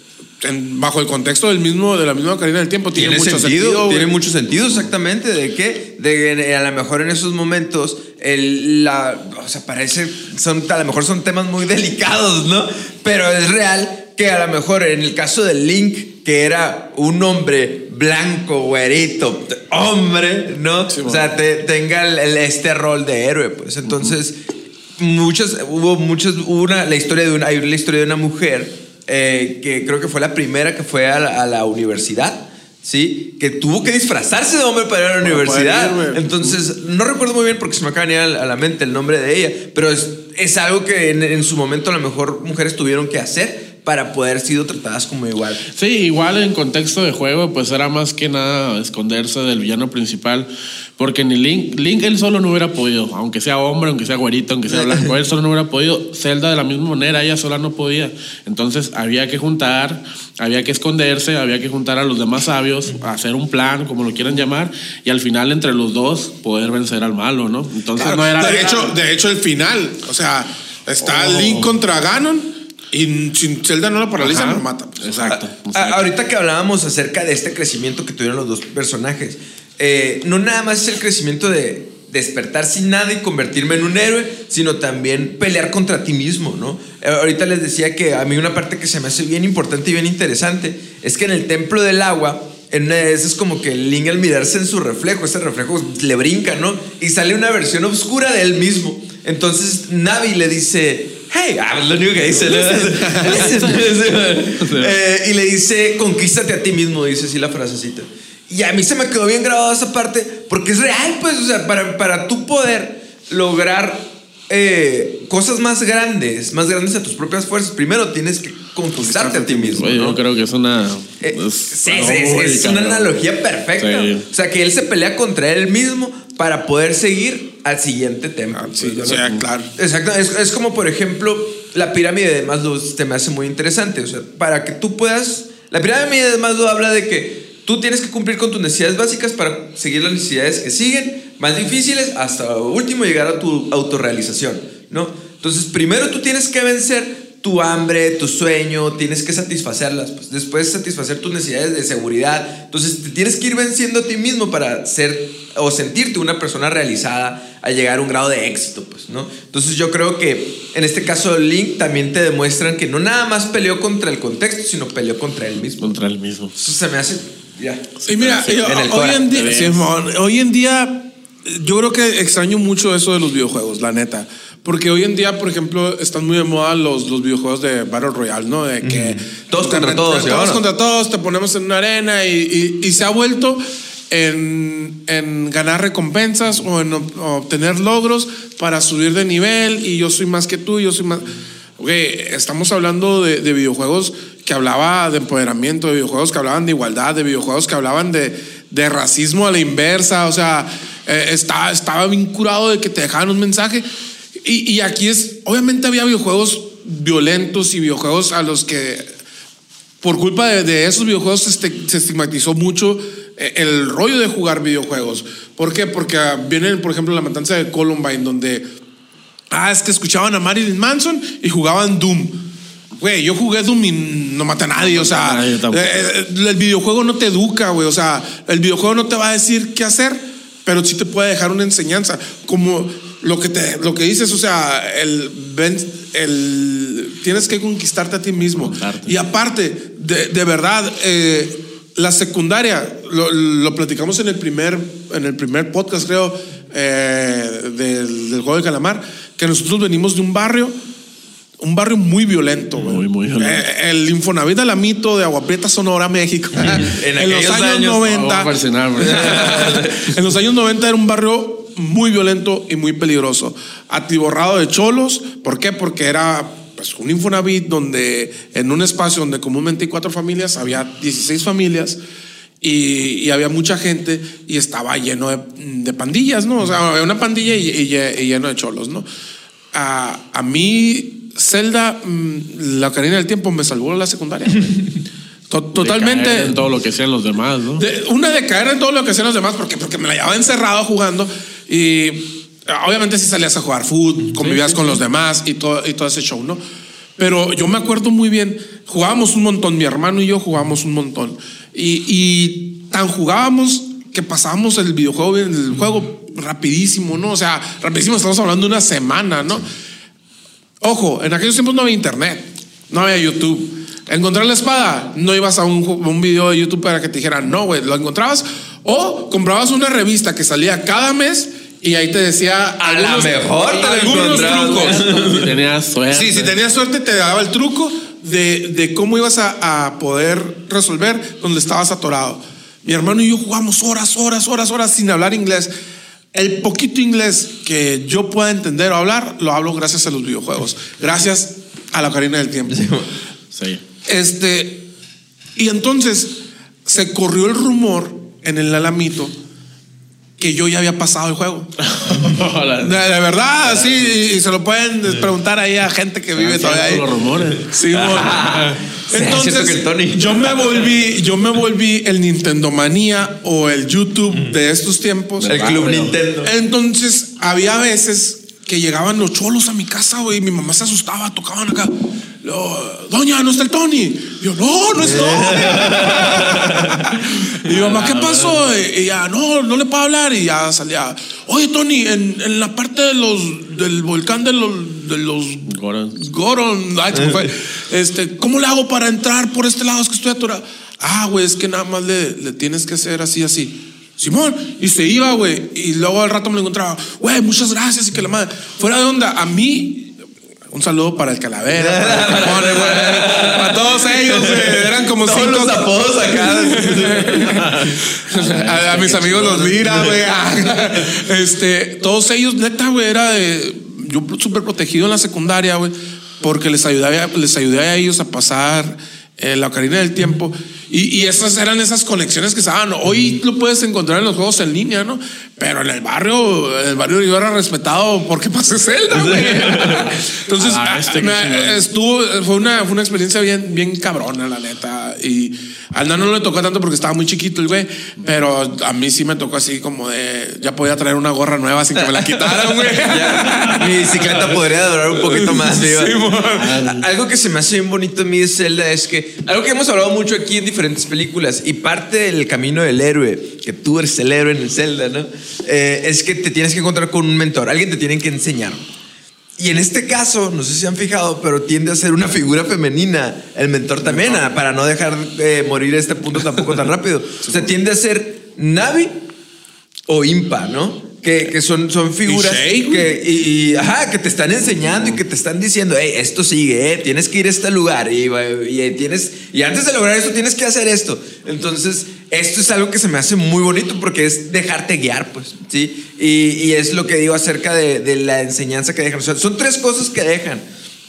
bajo el contexto del mismo, de la misma Ocarina del Tiempo, tiene, mucho sentido. tiene mucho sentido, exactamente. De que, de a lo mejor en esos momentos, el, la, o sea, parece, son, a lo mejor son temas muy delicados, ¿no? Pero es real que a lo mejor en el caso del Link, que era un hombre blanco, güerito, hombre, ¿no? o sea, tenga este rol de héroe, pues. Entonces, muchos, hubo muchos, una, la historia de una, hay la historia de una mujer eh, que creo que fue la primera que fue a la, universidad. ¿sí? Que tuvo que disfrazarse de hombre para ir a la universidad. Entonces, no recuerdo muy bien porque se me acaba de venir a la mente el nombre de ella, pero es, es algo que en, en, su momento a lo mejor mujeres tuvieron que hacer para poder sido tratadas como igual. Sí, igual en contexto de juego, pues era más que nada esconderse del villano principal, porque ni Link, Link él solo no hubiera podido, aunque sea hombre, aunque sea güerito, aunque sea blanco, él solo no hubiera podido. Zelda de la misma manera, ella sola no podía. Entonces había que juntar, había que esconderse, había que juntar a los demás sabios, hacer un plan, como lo quieran llamar, y al final entre los dos poder vencer al malo, ¿no? Entonces no era... De hecho, de hecho el final, o sea, está oh. Link contra Ganon y si Zelda no lo paraliza, lo mata. Pues. Exacto, ahorita que hablábamos acerca de este crecimiento que tuvieron los dos personajes, eh, no nada más es el crecimiento de despertar sin nada y convertirme en un héroe, sino también pelear contra ti mismo, ¿no? Eh, ahorita les decía que a mí una parte que se me hace bien importante y bien interesante es que en el templo del agua en una de esas como que el Link al mirarse en su reflejo, ese reflejo le brinca, ¿no? Y sale una versión oscura de él mismo. Entonces Navi le dice, hey, ah, es lo único que dice. Eh, y le dice, conquístate a ti mismo, dice así la frasecita. Y a mí se me quedó bien grabada esa parte porque es real, pues, o sea, para, para tu poder lograr eh, cosas más grandes, más grandes a tus propias fuerzas, primero tienes que conquistarte a ti mismo. Oye, ¿no? yo creo que es una. Eh, es- sí, muy es una analogía perfecta. Sí. O sea, que él se pelea contra él mismo para poder seguir al siguiente templo. Ah, sí, Pues, o sea, claro. Exacto. Es, es como, por ejemplo, la pirámide de Maslow te me hace muy interesante. O sea, para que tú puedas. La pirámide de Maslow habla de que tú tienes que cumplir con tus necesidades básicas para seguir las necesidades que siguen, más difíciles, hasta último llegar a tu autorrealización, ¿no? Entonces, primero tú tienes que vencer tu hambre, tu sueño, tienes que satisfacerlas. Pues después satisfacer tus necesidades de seguridad. Entonces te tienes que ir venciendo a ti mismo para ser o sentirte una persona realizada a llegar a un grado de éxito, pues, ¿no? Entonces yo creo que en este caso Link también te demuestran que no nada más peleó contra el contexto, sino peleó contra él mismo. Contra el mismo. Eso se me hace ya. Y mira, Sí, yo- en el hoy, Cora. en día. Simón, hoy en día, yo creo que extraño mucho eso de los videojuegos, la neta. Porque hoy en día, por ejemplo, están muy de moda los, los videojuegos de Battle Royale, ¿no? De que Todos te contra todos, ¿sí, Todos ahora? contra todos, te ponemos en una arena y, y- y se ha vuelto en, en ganar recompensas o en ob- obtener logros para subir de nivel y yo soy más que tú, yo soy más... Güey, estamos hablando de, de videojuegos que hablaba de empoderamiento, de videojuegos que hablaban de igualdad, de videojuegos que hablaban de, de racismo a la inversa, o sea, eh, está- estaba bien curado de que te dejaban un mensaje. Y, y aquí es, obviamente había videojuegos violentos y videojuegos a los que por culpa de, de esos videojuegos se, este- se estigmatizó mucho eh, el rollo de jugar videojuegos. ¿Por qué? Porque ah, viene, por ejemplo, la matanza de Columbine, donde, ah, es que escuchaban a Marilyn Manson y jugaban Doom. Güey, yo jugué Doom y no maté a nadie, o sea, eh, eh, el videojuego no te educa, güey, o sea, el videojuego no te va a decir qué hacer, pero sí te puede dejar una enseñanza, como lo que te, lo que dices, o sea, el, el tienes que conquistarte a ti mismo. Y aparte, de, de verdad, eh, la secundaria, lo, lo platicamos en el primer, en el primer podcast, creo, eh, del, del juego de calamar, que nosotros venimos de un barrio, un barrio muy violento, güey. Muy, muy violento. Eh, el Infonavit Alamito de Agua Prieta, Sonora, México. en, los años, años, Vamos 90. a persinar, güey. en los años 90 era un barrio muy violento y muy peligroso. Atiborrado de cholos. ¿Por qué? Porque era pues, un Infonavit donde en un espacio donde comúnmente hay cuatro familias, había 16 familias. Y, y había mucha gente y estaba lleno de, de pandillas, ¿no? O sea, había una pandilla y, y y lleno de cholos, ¿no? A, a mí, Zelda, mm, la Ocarina del Tiempo me salvó la secundaria. De Totalmente. caer En todo lo que sean los demás, ¿no? De- una de caer en todo lo que hacían los demás, porque, porque me la llevaba encerrado jugando y obviamente si salías a jugar fútbol, convivías con los demás y todo, y todo ese show, ¿no? Pero yo me acuerdo muy bien, jugábamos un montón, mi hermano y yo jugábamos un montón y, y tan jugábamos que pasábamos el videojuego, el juego rapidísimo, ¿no? O sea, rapidísimo, estamos hablando de una semana, ¿no? Ojo, en aquellos tiempos no había internet, no había YouTube. Encontrar la espada, no ibas a un, un video de YouTube para que te dijeran, no, güey, lo encontrabas. O comprabas una revista que salía cada mes y ahí te decía. A la algunos- mejor te algunos trucos. Si tenías suerte. Sí, si tenías suerte, te daba el truco de, de cómo ibas a, a poder resolver donde estabas atorado. Mi hermano y yo jugamos horas, horas, horas, horas sin hablar inglés. El poquito inglés que yo pueda entender o hablar, lo hablo gracias a los videojuegos. Gracias a la Ocarina del Tiempo. Sí. Este, y entonces se corrió el rumor en el Alamito que yo ya había pasado el juego. De, de verdad, sí, y, y se lo pueden preguntar ahí a gente que vive todavía ahí. Los rumores. Sí. Entonces, yo me volví, yo me volví el Nintendo Manía o el YouTube de estos tiempos. El Club Nintendo. Entonces, había veces que llegaban los cholos a mi casa, güey, y mi mamá se asustaba, tocaban acá. Doña, ¿no está el Tony? Yo, no, no está. y mi mamá, ¿qué pasó? Y ya, no, no le puedo hablar. Y ya salía, oye, Tony, en, en la parte de los, del volcán de los, de los Goran. Goron, ay, fue. Este, ¿cómo le hago para entrar por este lado? Es que estoy atorado. Ah, güey, es que nada más le, le tienes que hacer así, así. Simón, y se iba, güey. Y luego al rato me lo encontraba, güey, muchas gracias. Y que la madre, fuera de onda, a mí, un saludo para el Calavera, para el Capone, güey. Para todos ellos, güey. Eran como Todos cinco. los apodos acá. a, a mis amigos los mira, güey. Este, todos ellos, neta, güey, era de. Yo súper protegido en la secundaria, güey, porque les ayudaba, les ayudé a ellos a pasar eh, la ocarina del tiempo. Y, y esas eran esas conexiones que se daban. Hoy lo puedes encontrar en los juegos en línea, ¿no? Pero en el barrio, el barrio yo era respetado porque pasé Zelda, güey. Entonces, Ah, este me- estuvo, fue una, fue una experiencia bien, bien cabrona, la neta. Y al nano no le tocó tanto porque estaba muy chiquito el güey, pero a mí sí me tocó así como de, ya podía traer una gorra nueva sin que me la quitaran, güey. Mi bicicleta podría durar un poquito más. digo. Sí, algo que se me hace bien bonito a mí de Zelda es que algo que hemos hablado mucho aquí en diferentes películas y parte del camino del héroe, que tú eres el héroe en el Zelda, ¿no? Eh, es que te tienes que encontrar con un mentor, alguien te tiene que enseñar. Y en este caso, no sé si han fijado, pero tiende a ser una figura femenina, el mentor también, ah, para no dejar morir a este punto tampoco tan rápido. O sea, tiende a ser Navi o Impa, ¿no? Que, que son, son figuras güey. que, y, y, ajá, que te están enseñando y que te están diciendo, hey, esto sigue, eh, tienes que ir a este lugar y, y, eh, tienes, y antes de lograr esto tienes que hacer esto. Entonces, esto es algo que se me hace muy bonito porque es dejarte guiar, pues, ¿sí? Y, y es lo que digo acerca de, de la enseñanza que dejan. O sea, son tres cosas que dejan,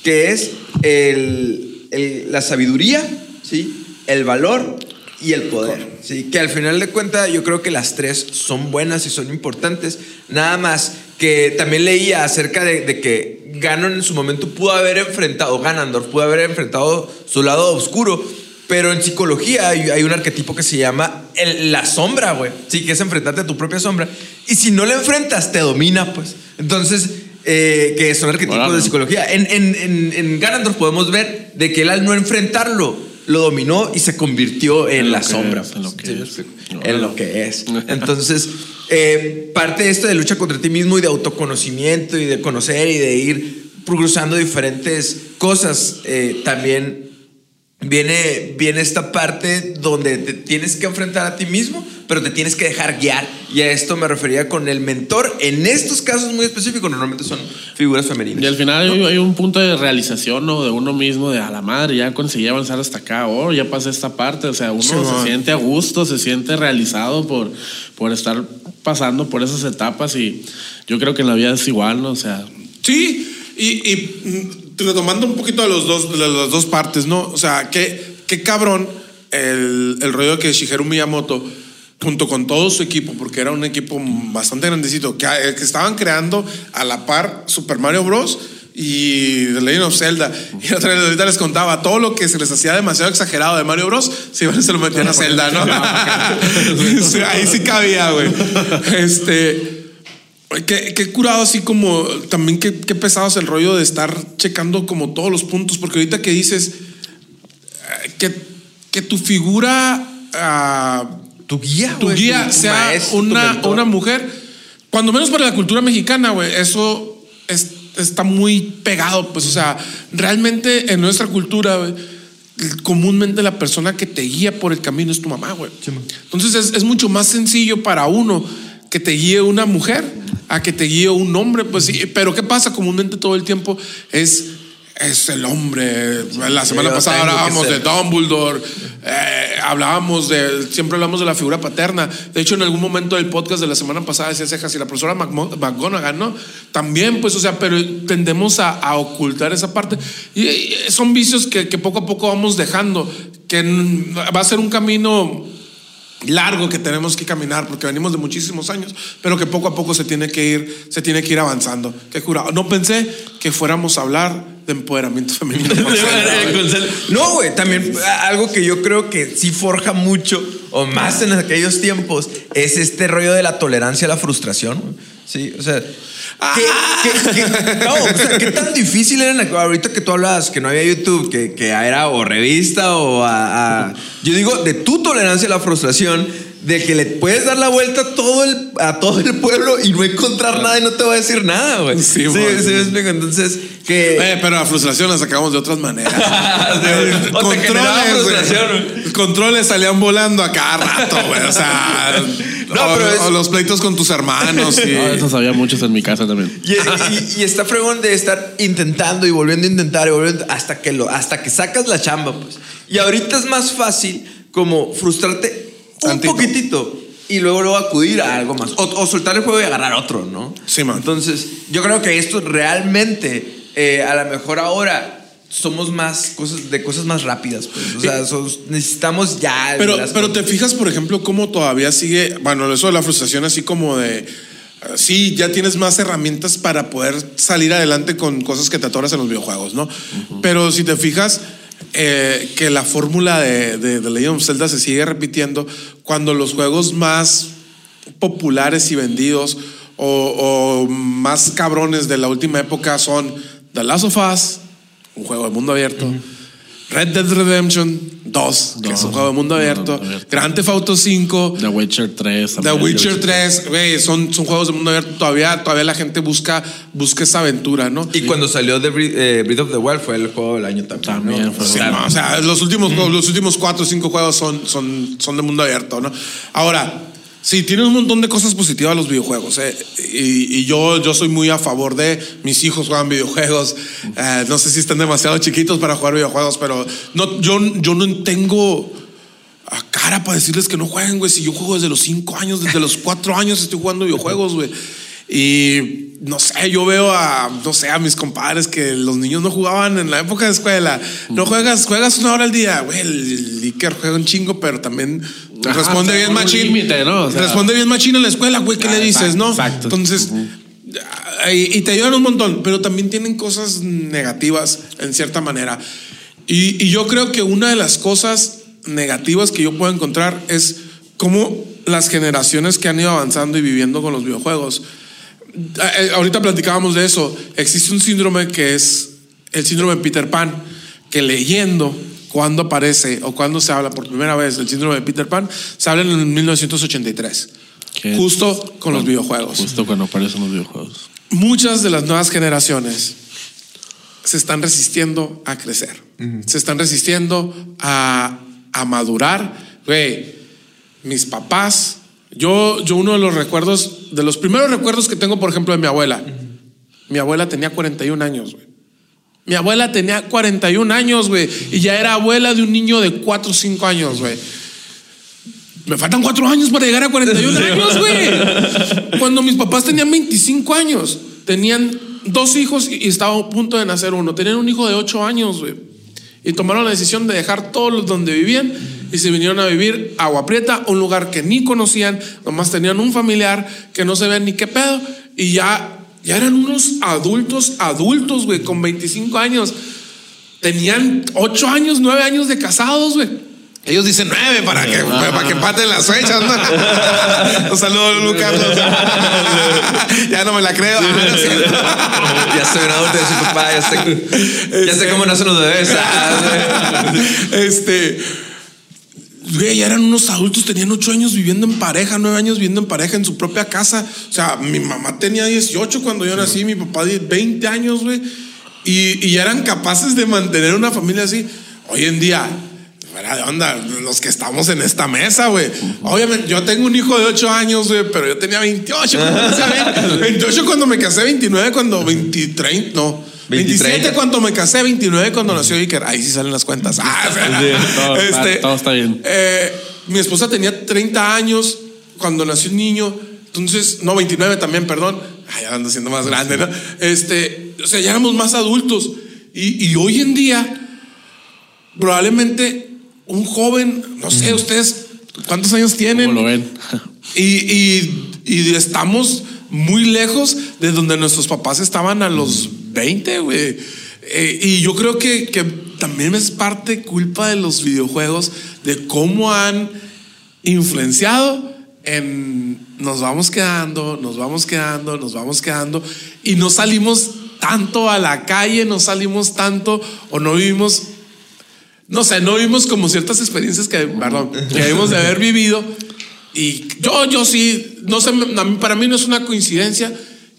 que es el, el- la sabiduría, ¿sí? El valor y el poder. Sí, que al final de cuentas yo creo que las tres son buenas y son importantes. Nada más que también leía acerca de, de que Ganon en su momento pudo haber enfrentado, Ganondorf pudo haber enfrentado su lado oscuro. Pero en psicología hay, hay un arquetipo que se llama el- la sombra, güey. Sí, que es enfrentarte a tu propia sombra. Y si no la enfrentas, te domina, pues. Entonces, eh, que son arquetipos Órale. de psicología. En, en, en, en Ganondorf podemos ver de que él al no enfrentarlo, lo dominó y se convirtió en, la sombra. es, en lo pues. que Sí. En lo que es. Entonces, eh, parte de esto de lucha contra ti mismo y de autoconocimiento y de conocer y de ir cruzando diferentes cosas, eh, también viene, viene esta parte donde te tienes que enfrentar a ti mismo, pero te tienes que dejar guiar. Y a esto me refería con el mentor. En estos casos muy específicos, normalmente son figuras femeninas. Y al final hay, hay un punto de realización ¿no? de uno mismo, de a la madre, ya conseguí avanzar hasta acá, oh, ya pasé esta parte, o sea, uno Sí, se man. siente a gusto, se siente realizado por, por estar pasando por esas etapas y yo creo que en la vida es igual, ¿no? O sea, Sí, y, y, mm, retomando un poquito de, los dos, de las dos partes, ¿no? O sea, qué, qué cabrón el, el rollo de que Shigeru Miyamoto, junto con todo su equipo, porque era un equipo bastante grandecito, que, eh, que estaban creando a la par Super Mario Bros. y The Legend of Zelda. Y otra vez ahorita les contaba todo lo que se les hacía demasiado exagerado de Mario Bros. Iban y se lo metían a Zelda, ¿no? Ahí sí cabía, güey. Este. Qué, qué curado, así como también qué, qué pesado es el rollo de estar checando como todos los puntos, porque ahorita que dices eh, que, que tu figura, ah, Tu guía, tu güey, guía tu- tu sea maestro, una, una mujer, cuando menos para la cultura mexicana, güey, eso es- está muy pegado, pues, o sea, realmente en nuestra cultura, güey, comúnmente la persona que te guía por el camino es tu mamá, güey. Entonces es, es mucho más sencillo para uno que te guíe una mujer a que te guíe un hombre, pues sí, pero ¿qué pasa? Comúnmente todo el tiempo es, es el hombre. La semana pasada hablábamos de. Dumbledore, eh, hablábamos de, siempre hablamos de la figura paterna. De hecho, en algún momento del podcast de la semana pasada decía Cejas y la profesora McGonagall, ¿no? También, pues, o sea, pero tendemos a, a ocultar esa parte. Y, y son vicios que, que poco a poco vamos dejando, que va a ser un camino largo que tenemos que caminar porque venimos de muchísimos años, pero que poco a poco se tiene que ir, se tiene que ir avanzando. Qué curado. No pensé que fuéramos a hablar de empoderamiento femenino. No, güey, también algo que yo creo que sí forja mucho, o más en aquellos tiempos, es este rollo de la tolerancia a la frustración. Sí, o sea. ¿Qué, qué- qué- no, o sea, ¿qué tan difícil era ahorita que tú hablabas que no había YouTube, que, que era o revista o a- Yo digo, de tu tolerancia a la frustración, de que le puedes dar la vuelta a todo el, a todo el pueblo y no encontrar nada y no te va a decir nada, güey. Sí, sí, sí, me explico. Entonces, que. Eh, pero la frustración la sacamos de otras maneras. Sí, o te frustración, güey. Controles salían volando a cada rato, güey. O sea, No, o, pero es- o los pleitos con tus hermanos. Y... No, esos había muchos en mi casa también. Y, y- y está fregón de estar intentando y volviendo a intentar y volviendo hasta que lo hasta que sacas la chamba, pues. Y ahorita es más fácil como frustrarte un poquitito y luego luego acudir a algo más o, o soltar el juego y agarrar otro, ¿no? Sí, man. Entonces, yo creo que esto realmente eh, a lo mejor ahora somos más cosas de cosas más rápidas, pues. O sea, sos- necesitamos ya Pero, pero te fijas, por ejemplo, cómo todavía sigue, bueno, eso de la frustración así como de, eh, sí, ya tienes más herramientas para poder salir adelante con cosas que te atoras en los videojuegos, ¿no? Pero si te fijas, eh, que la fórmula de, de, de Legend of Zelda se sigue repitiendo cuando los juegos más populares y vendidos o, o más cabrones de la última época son The Last of Us, un juego de mundo abierto, Red Dead Redemption 2, que es un juego de mundo abierto, abierto. Grand Theft Auto 5, The Witcher 3. The. Witcher 3, güey, son, son juegos de mundo abierto. Todavía, todavía la gente busca, busca esa aventura, ¿no? y cuando salió The Breath, eh, Breath of the Wild fue el juego del año también. También ¿no? fue Sí, Claro. no, o sea, los últimos, juegos- los últimos cuatro o cinco juegos son, son, son de mundo abierto, ¿no? Ahora, sí, tienen un montón de cosas positivas los videojuegos, ¿eh? Y, y yo, yo soy muy a favor de mis hijos juegan videojuegos. Eh, no sé si están demasiado chiquitos para jugar videojuegos, pero no, yo, yo no tengo a cara para decirles que no jueguen, güey. Si yo juego desde los cinco años, desde los cuatro años estoy jugando videojuegos, güey. Y no sé, yo veo a, no sé, a mis compadres que los niños no jugaban en la época de escuela. No juegas, juegas una hora al día, güey. El Iker juega un chingo, pero también Ajá, responde bien machín. límite, ¿no? O sea- responde bien machín en la escuela, güey. ¿Qué Ah, le dices, exacto, no? exacto. Entonces, y, y te ayudan un montón, pero también tienen cosas negativas en cierta manera. Y, y yo creo que una de las cosas negativas que yo puedo encontrar es cómo las generaciones que han ido avanzando y viviendo con los videojuegos. Eh, eh, Ahorita platicábamos de eso. Existe un síndrome que es el síndrome de Peter Pan, que leyendo cuando aparece o cuando se habla por primera vez del síndrome de Peter Pan, se habla en el 1983, Que- justo con los videojuegos Justo cuando aparecen los videojuegos. muchas de las nuevas generaciones se están resistiendo a crecer, se están resistiendo a, a madurar. Güey, mis papás, yo, yo uno de los recuerdos, de los primeros recuerdos que tengo, por ejemplo, de mi abuela, mi abuela tenía 41 años, güey. Mi abuela tenía 41 años, güey, y ya era abuela de un niño de 4 o 5 años, güey. Me faltan cuatro años para llegar a 41 años, güey. Cuando mis papás tenían 25 años, tenían dos hijos y y estaba a punto de nacer uno. Tenían un hijo de 8 años, güey. Y tomaron la decisión de dejar todos los donde vivían y se vinieron a vivir a Agua Prieta, un lugar que ni conocían, nomás tenían un familiar que no sabían ni qué pedo y ya, ya eran unos adultos, adultos, güey, con 25 años. Tenían 8 años, 9 años de casados, güey. Ellos dicen nueve para que, para que empaten las fechas, ¿no? Un saludo, Lucas. ya no me la creo. Ah, no ya soy un adulto, ya soy papá, ya sé, ya sé cómo nacen los bebés. este. Güey, ya eran unos adultos, tenían ocho años viviendo en pareja, nueve años viviendo en pareja en su propia casa. O sea, mi mamá tenía 18 cuando yo nací, mi papá 20 años, güey. Y, y ya eran capaces de mantener una familia así. Hoy en día, fuera de onda, los que estamos en esta mesa, güey. Obviamente, yo tengo un hijo de 8 años, güey, pero yo tenía 28 cuando me casé. 28 cuando me casé, 29 cuando 23, no. 27 23. cuando me casé, 29 cuando nació Iker. Ahí sí salen las cuentas. Ah, Sí, todo está- todo está bien. eh, mi esposa tenía 30 años cuando nació un niño. Entonces, no, 29 también, perdón. Ay, ya ando siendo más grande, ¿no? Este, o sea, ya éramos más adultos. Y, y hoy en día, probablemente un joven, no sé, ustedes, ¿cuántos años tienen? ¿Cómo lo ven? Y, y- y estamos muy lejos de donde nuestros papás estaban a los 20, güey. Eh, y yo creo que, que también es parte culpa de los videojuegos, de cómo han influenciado en nos vamos quedando, nos vamos quedando, nos vamos quedando y no salimos tanto a la calle, no salimos tanto o no vivimos no sé, no vimos como ciertas experiencias que, perdón, que debimos de haber vivido Y yo, yo sí, no sé, para mí no es una coincidencia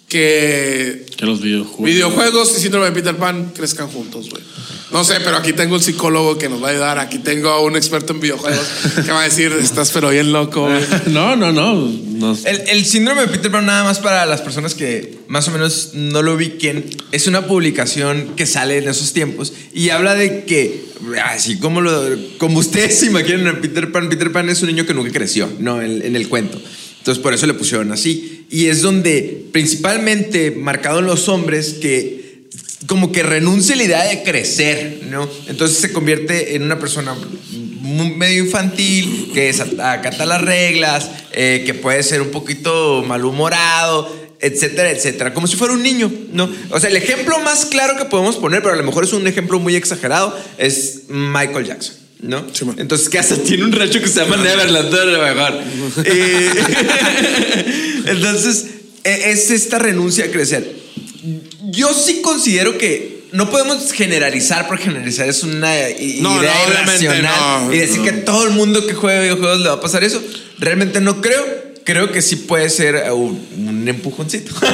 que Que los videojuegos. videojuegos y síndrome de Peter Pan crezcan juntos, güey. No sé, pero aquí tengo un psicólogo que nos va a ayudar. Aquí tengo a un experto en videojuegos que va a decir, estás pero bien loco. No, no, no. no. El, el síndrome de Peter Pan, nada más para las personas que más o menos no lo ubiquen, es una publicación que sale en esos tiempos y habla de que, así como, lo, como ustedes se imaginan a Peter Pan, Peter Pan es un niño que nunca creció, ¿no? En, en el cuento. Entonces por eso le pusieron así. Y es donde, principalmente marcado en los hombres, que como que renuncia a la idea de crecer, ¿no? Entonces se convierte en una persona medio infantil, que acata las reglas, eh, que puede ser un poquito malhumorado, etcétera, etcétera, como si fuera un niño, ¿no? O sea, el ejemplo más claro que podemos poner, pero a lo mejor es un ejemplo muy exagerado, es Michael Jackson. ¿No? Sí. Entonces, que hasta tiene un rancho que se llama Neverland, a lo mejor. Eh, Entonces, e- es esta renuncia a crecer. Yo sí considero que no podemos generalizar, porque generalizar es una No, idea no, irracional. no, y decir que todo el mundo que juega videojuegos le va a pasar eso. Realmente no creo. Creo que sí puede ser eh, un, un empujoncito.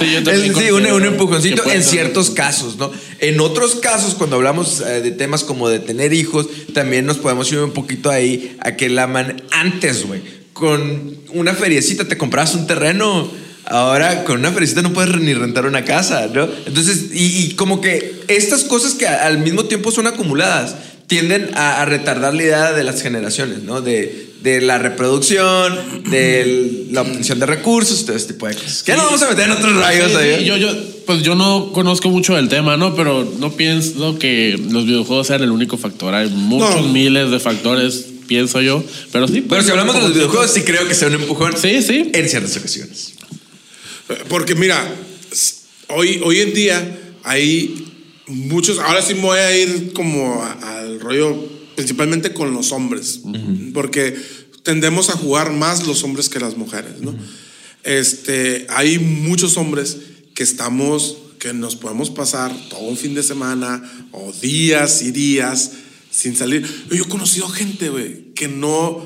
Sí, yo también Es- sí, un, un empujoncito en ciertos casos, ¿no? En otros casos, cuando hablamos eh, de temas como de tener hijos, también nos podemos ir un poquito ahí a que la man antes, güey, con una feriecita te comprabas un terreno. Ahora con una feriecita no puedes ni rentar una casa, ¿no? Entonces, y, y como que estas cosas que al mismo tiempo son acumuladas tienden a, a retardar la idea de las generaciones, ¿no? De, de la reproducción, de la obtención de recursos, todo este tipo de cosas. Que no vamos a meter en otros rayos Sí, ahí. sí, yo, yo, pues yo no conozco mucho del tema, ¿no? Pero no pienso que los videojuegos sean el único factor. Hay muchos No. miles de factores, pienso yo. Pero sí. Pero pues, si hablamos de los videojuegos, sí creo que sea un empujón. Sí, sí. En ciertas ocasiones. Porque mira, hoy, hoy en día hay muchos, ahora sí me voy a ir como al rollo, principalmente con los hombres, porque tendemos a jugar más los hombres que las mujeres, ¿no? Este, hay muchos hombres que estamos, que nos podemos pasar todo un fin de semana o días y días sin salir. Yo he conocido gente, güey, que no,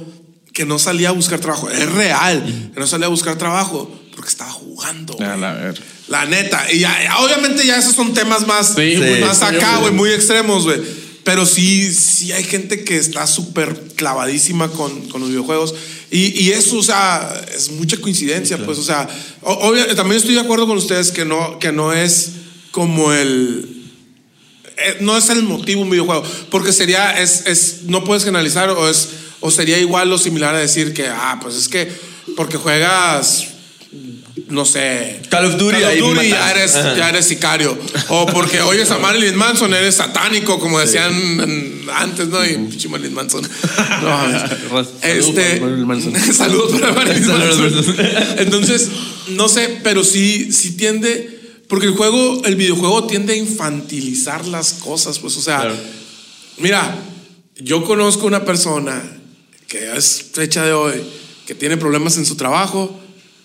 que no salía a buscar trabajo. Es real, que no salía a buscar trabajo porque estaba jugando. A güey. la ver. La neta. Y ya, ya, obviamente ya esos son temas más, Sí, muy- más acá, güey, muy extremos, güey. Pero sí, sí hay gente que está súper clavadísima con, con los videojuegos. Y, y eso, o sea, es mucha coincidencia, pues, o sea, o- obvia- también estoy de acuerdo con ustedes que no, que no es como el... eh, No es el motivo un videojuego, porque sería, es, es, no puedes generalizar o, es, o sería igual o similar a decir que, ah, pues es que porque juegas, no sé, Call of Duty, Call of ahí Duty, ya eres, Ajá. ya eres sicario. O porque oyes a Marilyn Manson, eres satánico, como decían antes, ¿no? Y pinche Marilyn Manson. No, este, para Marilyn Manson. saludos para Marilyn Manson. Entonces, no sé, pero sí, sí tiende. Porque el juego, el videojuego tiende a infantilizar las cosas, pues, o sea, Claro. mira, yo conozco una persona que es fecha de hoy, que tiene problemas en su trabajo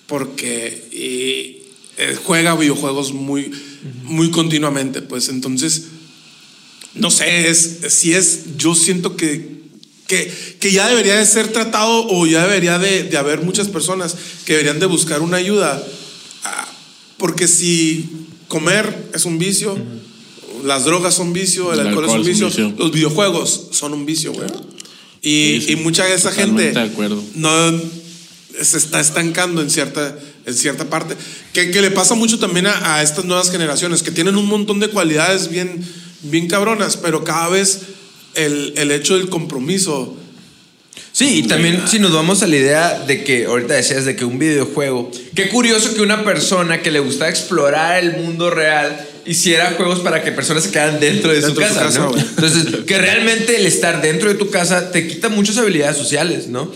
porque y, eh, juega videojuegos muy, muy continuamente, pues entonces, no sé, es, si es, yo siento que, que, que ya debería de ser tratado o ya debería de, de haber muchas personas que deberían de buscar una ayuda, ah, porque si comer es un vicio, las drogas son vicio, el, El alcohol, alcohol es un es un vicio, vicio. los videojuegos son un vicio, güey. Y, Sí, sí. y mucha de esa Totalmente gente de acuerdo. no se está estancando en cierta, en cierta parte. Que, que le pasa mucho también a, a estas nuevas generaciones, que tienen un montón de cualidades bien, bien cabronas, pero cada vez el, el hecho del compromiso. Sí, y también si nos vamos a la idea de que ahorita decías de que un videojuego, qué curioso que una persona que le gusta explorar el mundo real hiciera juegos para que personas se quedan dentro de su Dentro de su casa, casa, ¿no? Entonces, que realmente el estar dentro de tu casa te quita muchas habilidades sociales, ¿no?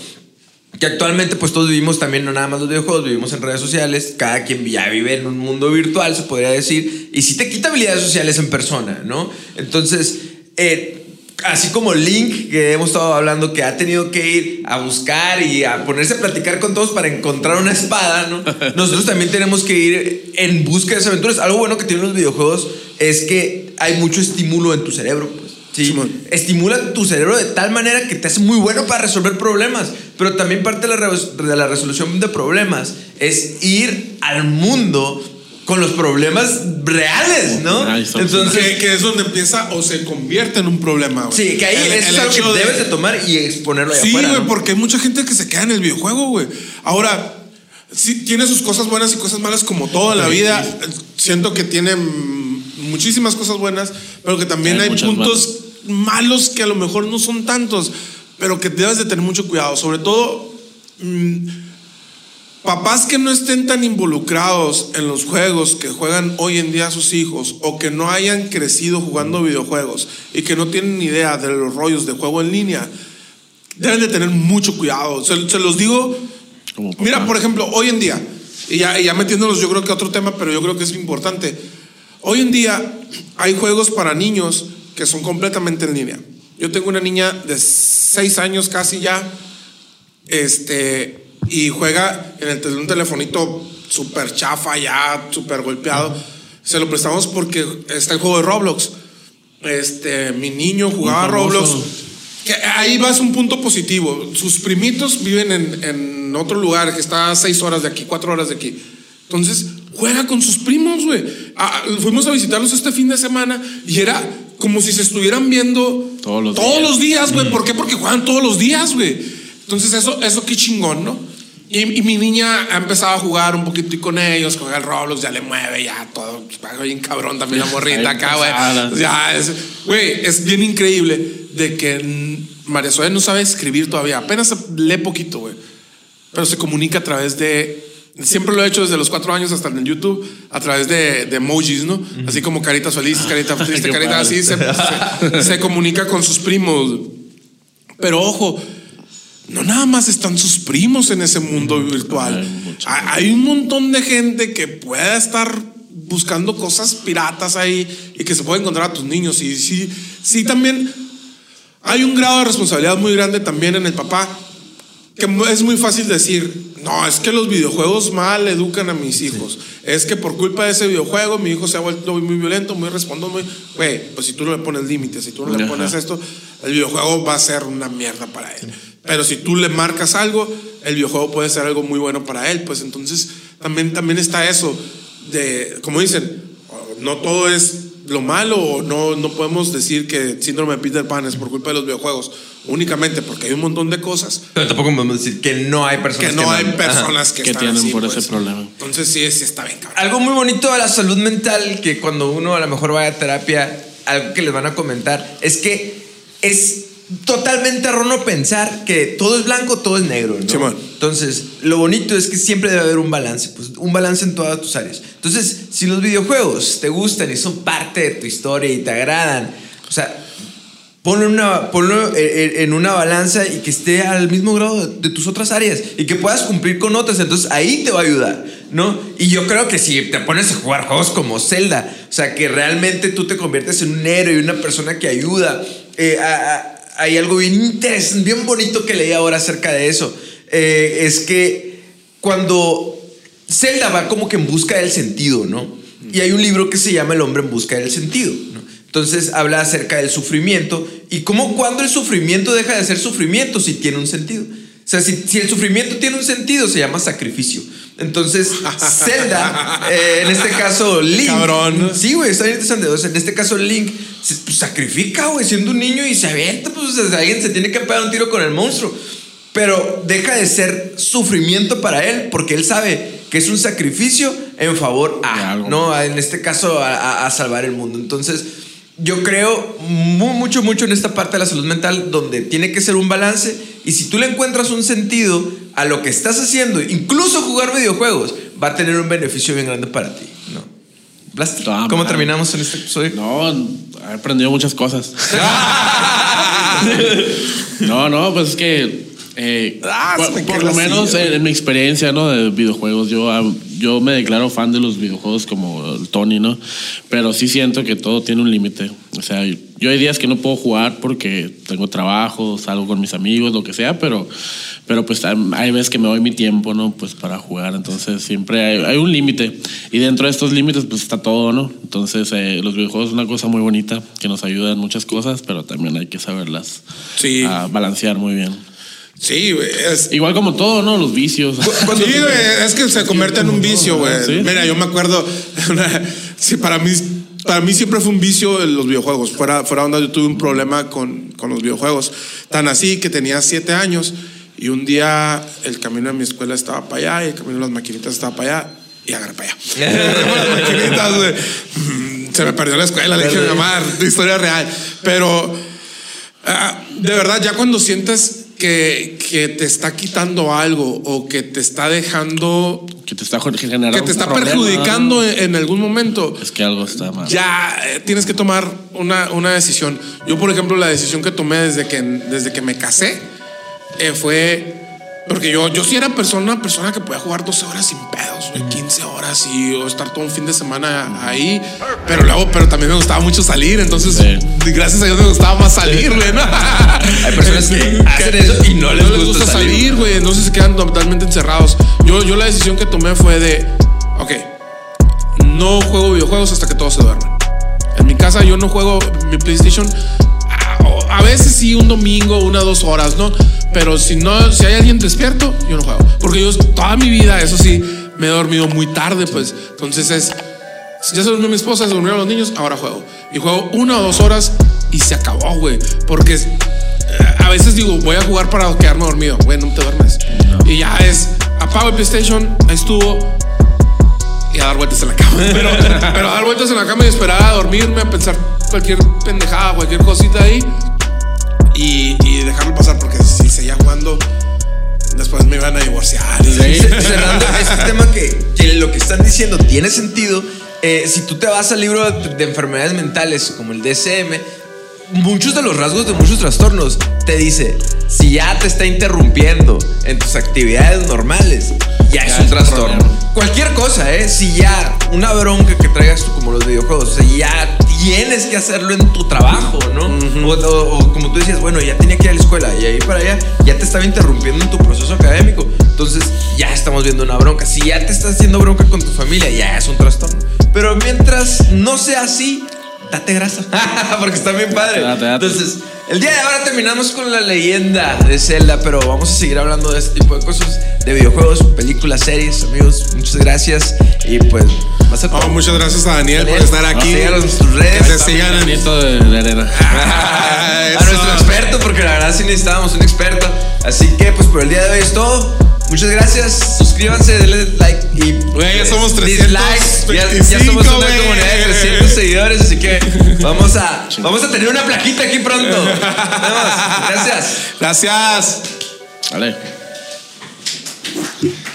Que actualmente pues todos vivimos también, no nada más los videojuegos, vivimos en redes sociales, cada quien ya vive en un mundo virtual, se podría decir, y sí te quita habilidades sociales en persona, ¿no? Entonces, eh, así como Link, que hemos estado hablando, que ha tenido que ir a buscar y a ponerse a platicar con todos para encontrar una espada, ¿no? Nosotros también tenemos que ir en busca de esas aventuras. Algo bueno que tienen los videojuegos es que hay mucho estímulo en tu cerebro, pues. Sí, Simón. estimula tu cerebro de tal manera que te hace muy bueno para resolver problemas. Pero también parte de la, res- de la resolución de problemas es ir al mundo con los problemas reales, ¿no? Ahí está. Entonces, Que, que es donde empieza o se convierte en un problema, sí, que ahí El- eso el es algo que de- debes de tomar y exponerlo allá Sí, güey, ¿no? porque hay mucha gente que se queda en el videojuego, güey. Ahora, sí, tiene sus cosas buenas y cosas malas como todo en la vida. Siento que tiene muchísimas cosas buenas, pero que también Hay puntos malos que a lo mejor no son tantos, pero que debes de tener mucho cuidado. Sobre todo, mm, papás que no estén tan involucrados en los juegos que juegan hoy en día sus hijos o que no hayan crecido jugando videojuegos y que no tienen ni idea de los rollos de juego en línea, deben de tener mucho cuidado. Se, se los digo, mira, por ejemplo, hoy en día, y ya, y ya metiéndonos yo creo que a otro tema, pero yo creo que es importante, hoy en día hay juegos para niños que son completamente en línea. Yo tengo una niña de 6 años casi ya, este, y juega en el un telefonito súper chafa ya, súper golpeado. Se lo prestamos porque está el juego de Roblox. Este, mi niño jugaba. Roblox. Que ahí vas un punto positivo. Sus primitos viven en, en otro lugar que está a seis horas de aquí, cuatro horas de aquí. Entonces, juega con sus primos, güey. Ah, fuimos a visitarlos este fin de semana y era como si se estuvieran viendo Todos los todos días. los días, güey. ¿Por qué? Porque juegan todos los días, güey. Entonces, eso, eso qué chingón, ¿no? Y, y mi niña ha empezado a jugar un poquito y con ellos, juega el Roblox, ya le mueve, ya todo. Bien cabrón también la morrita acá, güey. Ya, es, güey, es bien increíble de que mm, María Zoe no sabe escribir todavía. Apenas lee poquito, güey. Pero se comunica a través de. Siempre lo he hecho desde los cuatro años hasta en el YouTube, a través de, de emojis, ¿no? Así como caritas felices, carita triste, Qué carita padre. así. Se, se- se comunica con sus primos. Pero ojo, no nada más están sus primos en ese mundo virtual. Hay un montón de gente que pueda estar buscando cosas piratas ahí y que se puede encontrar a tus niños. Y sí, sí también hay un grado de responsabilidad muy grande también en el papá, que es muy fácil decir, no, es que los videojuegos mal educan a mis hijos. Es que por culpa de ese videojuego mi hijo se ha vuelto muy violento, muy respondón, muy... Güey, pues si tú no le pones límites, si tú no le Ajá. pones esto, el videojuego va a ser una mierda para él. Pero si tú le marcas algo, el videojuego puede ser algo muy bueno para él. Pues entonces también, también está eso de, como dicen, no todo es lo malo o no, no podemos decir que síndrome de Peter Pan es por culpa de los videojuegos únicamente porque hay un montón de cosas Pero tampoco podemos decir que no hay personas que no hay personas Ajá. que, que están tienen así, por pues. ese problema. Entonces sí, sí está bien, cabrón. Algo muy bonito de la salud mental, que cuando uno a lo mejor vaya a terapia, algo que les van a comentar, es que es totalmente erróneo pensar que todo es blanco, todo es negro. ¿no? Simón. Entonces, lo bonito es que siempre debe haber un balance, pues un balance en todas tus áreas. Entonces, si los videojuegos te gustan y son parte de tu historia y te agradan, o sea, ponlo en una, ponlo en- en una balanza y que esté al mismo grado de, de tus otras áreas y que puedas cumplir con otras. Entonces ahí te va a ayudar, ¿no? Y yo creo que si te pones a jugar juegos como Zelda, o sea, que realmente tú te conviertes en un héroe y una persona que ayuda, eh, a- a- hay algo bien interesante, bien bonito que leí ahora acerca de eso. Eh, es que cuando Zelda va como que en busca del sentido, ¿no? Y hay un libro que se llama El hombre en busca del sentido. Entonces habla acerca del sufrimiento y cómo cuando el sufrimiento deja de ser sufrimiento si tiene un sentido. O sea, si el sufrimiento tiene un sentido, se llama sacrificio. Entonces, Zelda, eh, en este caso Link. Cabrón. Sí, güey, está bien interesante. O sea, en este caso Link se pues, sacrifica, güey, siendo un niño y se avienta, pues o sea, alguien se tiene que pegar un tiro con el monstruo. Pero deja de ser sufrimiento para él porque él sabe que es un sacrificio en favor a, algo. ¿no? En este caso, a, a- a salvar el mundo. Entonces, yo creo mu- mucho, mucho en esta parte de la salud mental donde tiene que ser un balance y si tú le encuentras un sentido a lo que estás haciendo, incluso jugar videojuegos, va a tener un beneficio bien grande para ti, ¿no? Blaster, Ah, ¿cómo man. terminamos en este episodio? No, he aprendido muchas cosas. no, no, pues es que. eh, Ah, por, lo menos en, en mi experiencia, ¿no? De videojuegos, yo, ah, yo me declaro fan de los videojuegos como el Tony, ¿no? Pero sí siento que todo tiene un límite. O sea, Yo hay días que no puedo jugar porque tengo trabajo, salgo con mis amigos, lo que sea, pero, pero pues hay veces que me doy mi tiempo, ¿no? Pues para jugar, entonces siempre hay, hay un límite. Y dentro de estos límites pues está todo, ¿no? Entonces eh, los videojuegos es una cosa muy bonita que nos ayuda en muchas cosas, pero también hay que saberlas Sí. ah, balancear muy bien. Sí, güey. es- Igual como todo, ¿no? Los vicios. Sí, güey, es que se convierte en un vicio, güey. Sí. Mira, yo me acuerdo, una- sí, para mí, para mí siempre fue un vicio en los videojuegos. Fuera, fuera onda, yo tuve un problema con, con los videojuegos. Tan así que tenía siete años y un día el camino de mi escuela estaba para allá y el camino de las maquinitas estaba para allá y agarré para allá. Mm, Se me perdió la escuela, le dije a mi mamá, historia real. Pero Ah, de verdad, ya cuando sientes que, que te está quitando algo o que te está dejando, que te está generando que te está problema, perjudicando en algún momento, Es que algo está mal. ya eh, tienes que tomar una, una decisión. Yo, por ejemplo, la decisión que tomé desde que, desde que me casé eh, fue. Porque yo, yo sí era persona, una persona que podía jugar 12 horas sin pedos, güey, 15 horas y o estar todo un fin de semana ahí. Pero luego, pero también me gustaba mucho salir, entonces, Sí. gracias a Dios me gustaba más salir, güey. ¿no? Hay personas que hacen eso y no les gusta salir. güey, entonces se quedan totalmente encerrados. Yo, yo la decisión que tomé fue de, ok, no juego videojuegos hasta que todos se duermen. En mi casa yo no juego mi PlayStation. A, veces sí, un domingo, una dos horas, ¿no? Pero si no, si hay alguien despierto, yo no juego. Porque yo toda mi vida, eso sí, me he dormido muy tarde, pues. Entonces es, ya se durmió mi esposa, se durmieron los niños, ahora juego. Y juego una o dos horas y se acabó, güey. Porque eh, a veces digo, voy a jugar para quedarme dormido. Güey, no te duermes. Y ya es, apago el PlayStation, ahí estuvo, y a dar vueltas en la cama. Pero, pero a dar vueltas en la cama y esperar a dormirme, a pensar cualquier pendejada, cualquier cosita ahí y, y dejarlo pasar porque si seguía jugando, después me iban a divorciar. y- Sí, Cerrando este tema que, que lo que están diciendo tiene sentido. eh, si tú te vas al libro de, de enfermedades mentales como el DSM, muchos de los rasgos de muchos trastornos te dice, si ya te está interrumpiendo en tus actividades normales, ya, es Ya un es un trastorno. problema. Cualquier cosa, ¿eh? Si ya una bronca que traigas tú como los videojuegos, o sea, ya tienes que hacerlo en tu trabajo, ¿no? o, o- o como tú decías, bueno, ya tenía que ir a la escuela y ahí para allá, ya te estaba interrumpiendo en tu proceso académico. Entonces, ya estamos viendo una bronca. Si ya te estás haciendo bronca con tu familia, ya es un trastorno. Pero mientras no sea así, date grasa. Porque está bien padre. Date, date. Entonces, el día de ahora terminamos con la leyenda de Zelda, pero vamos a seguir hablando de este tipo de cosas, de videojuegos, películas, series, amigos. Muchas gracias y pues va a Oh, muchas gracias a Daniel por estar aquí. síganos en sus redes. Que te sigan en- Nieto de la arena. Ah, a nuestro experto, porque la verdad sí necesitábamos un experto. Así que, pues por el día de hoy es todo. Muchas gracias. Suscríbanse, denle like y. Güey, ya somos dislikes. Ya, ya 325, somos una comunidad de 300 seguidores, así que vamos a, vamos a tener una plaquita aquí pronto. Nos vemos. Gracias. Gracias. Vale.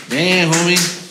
Bien, homie.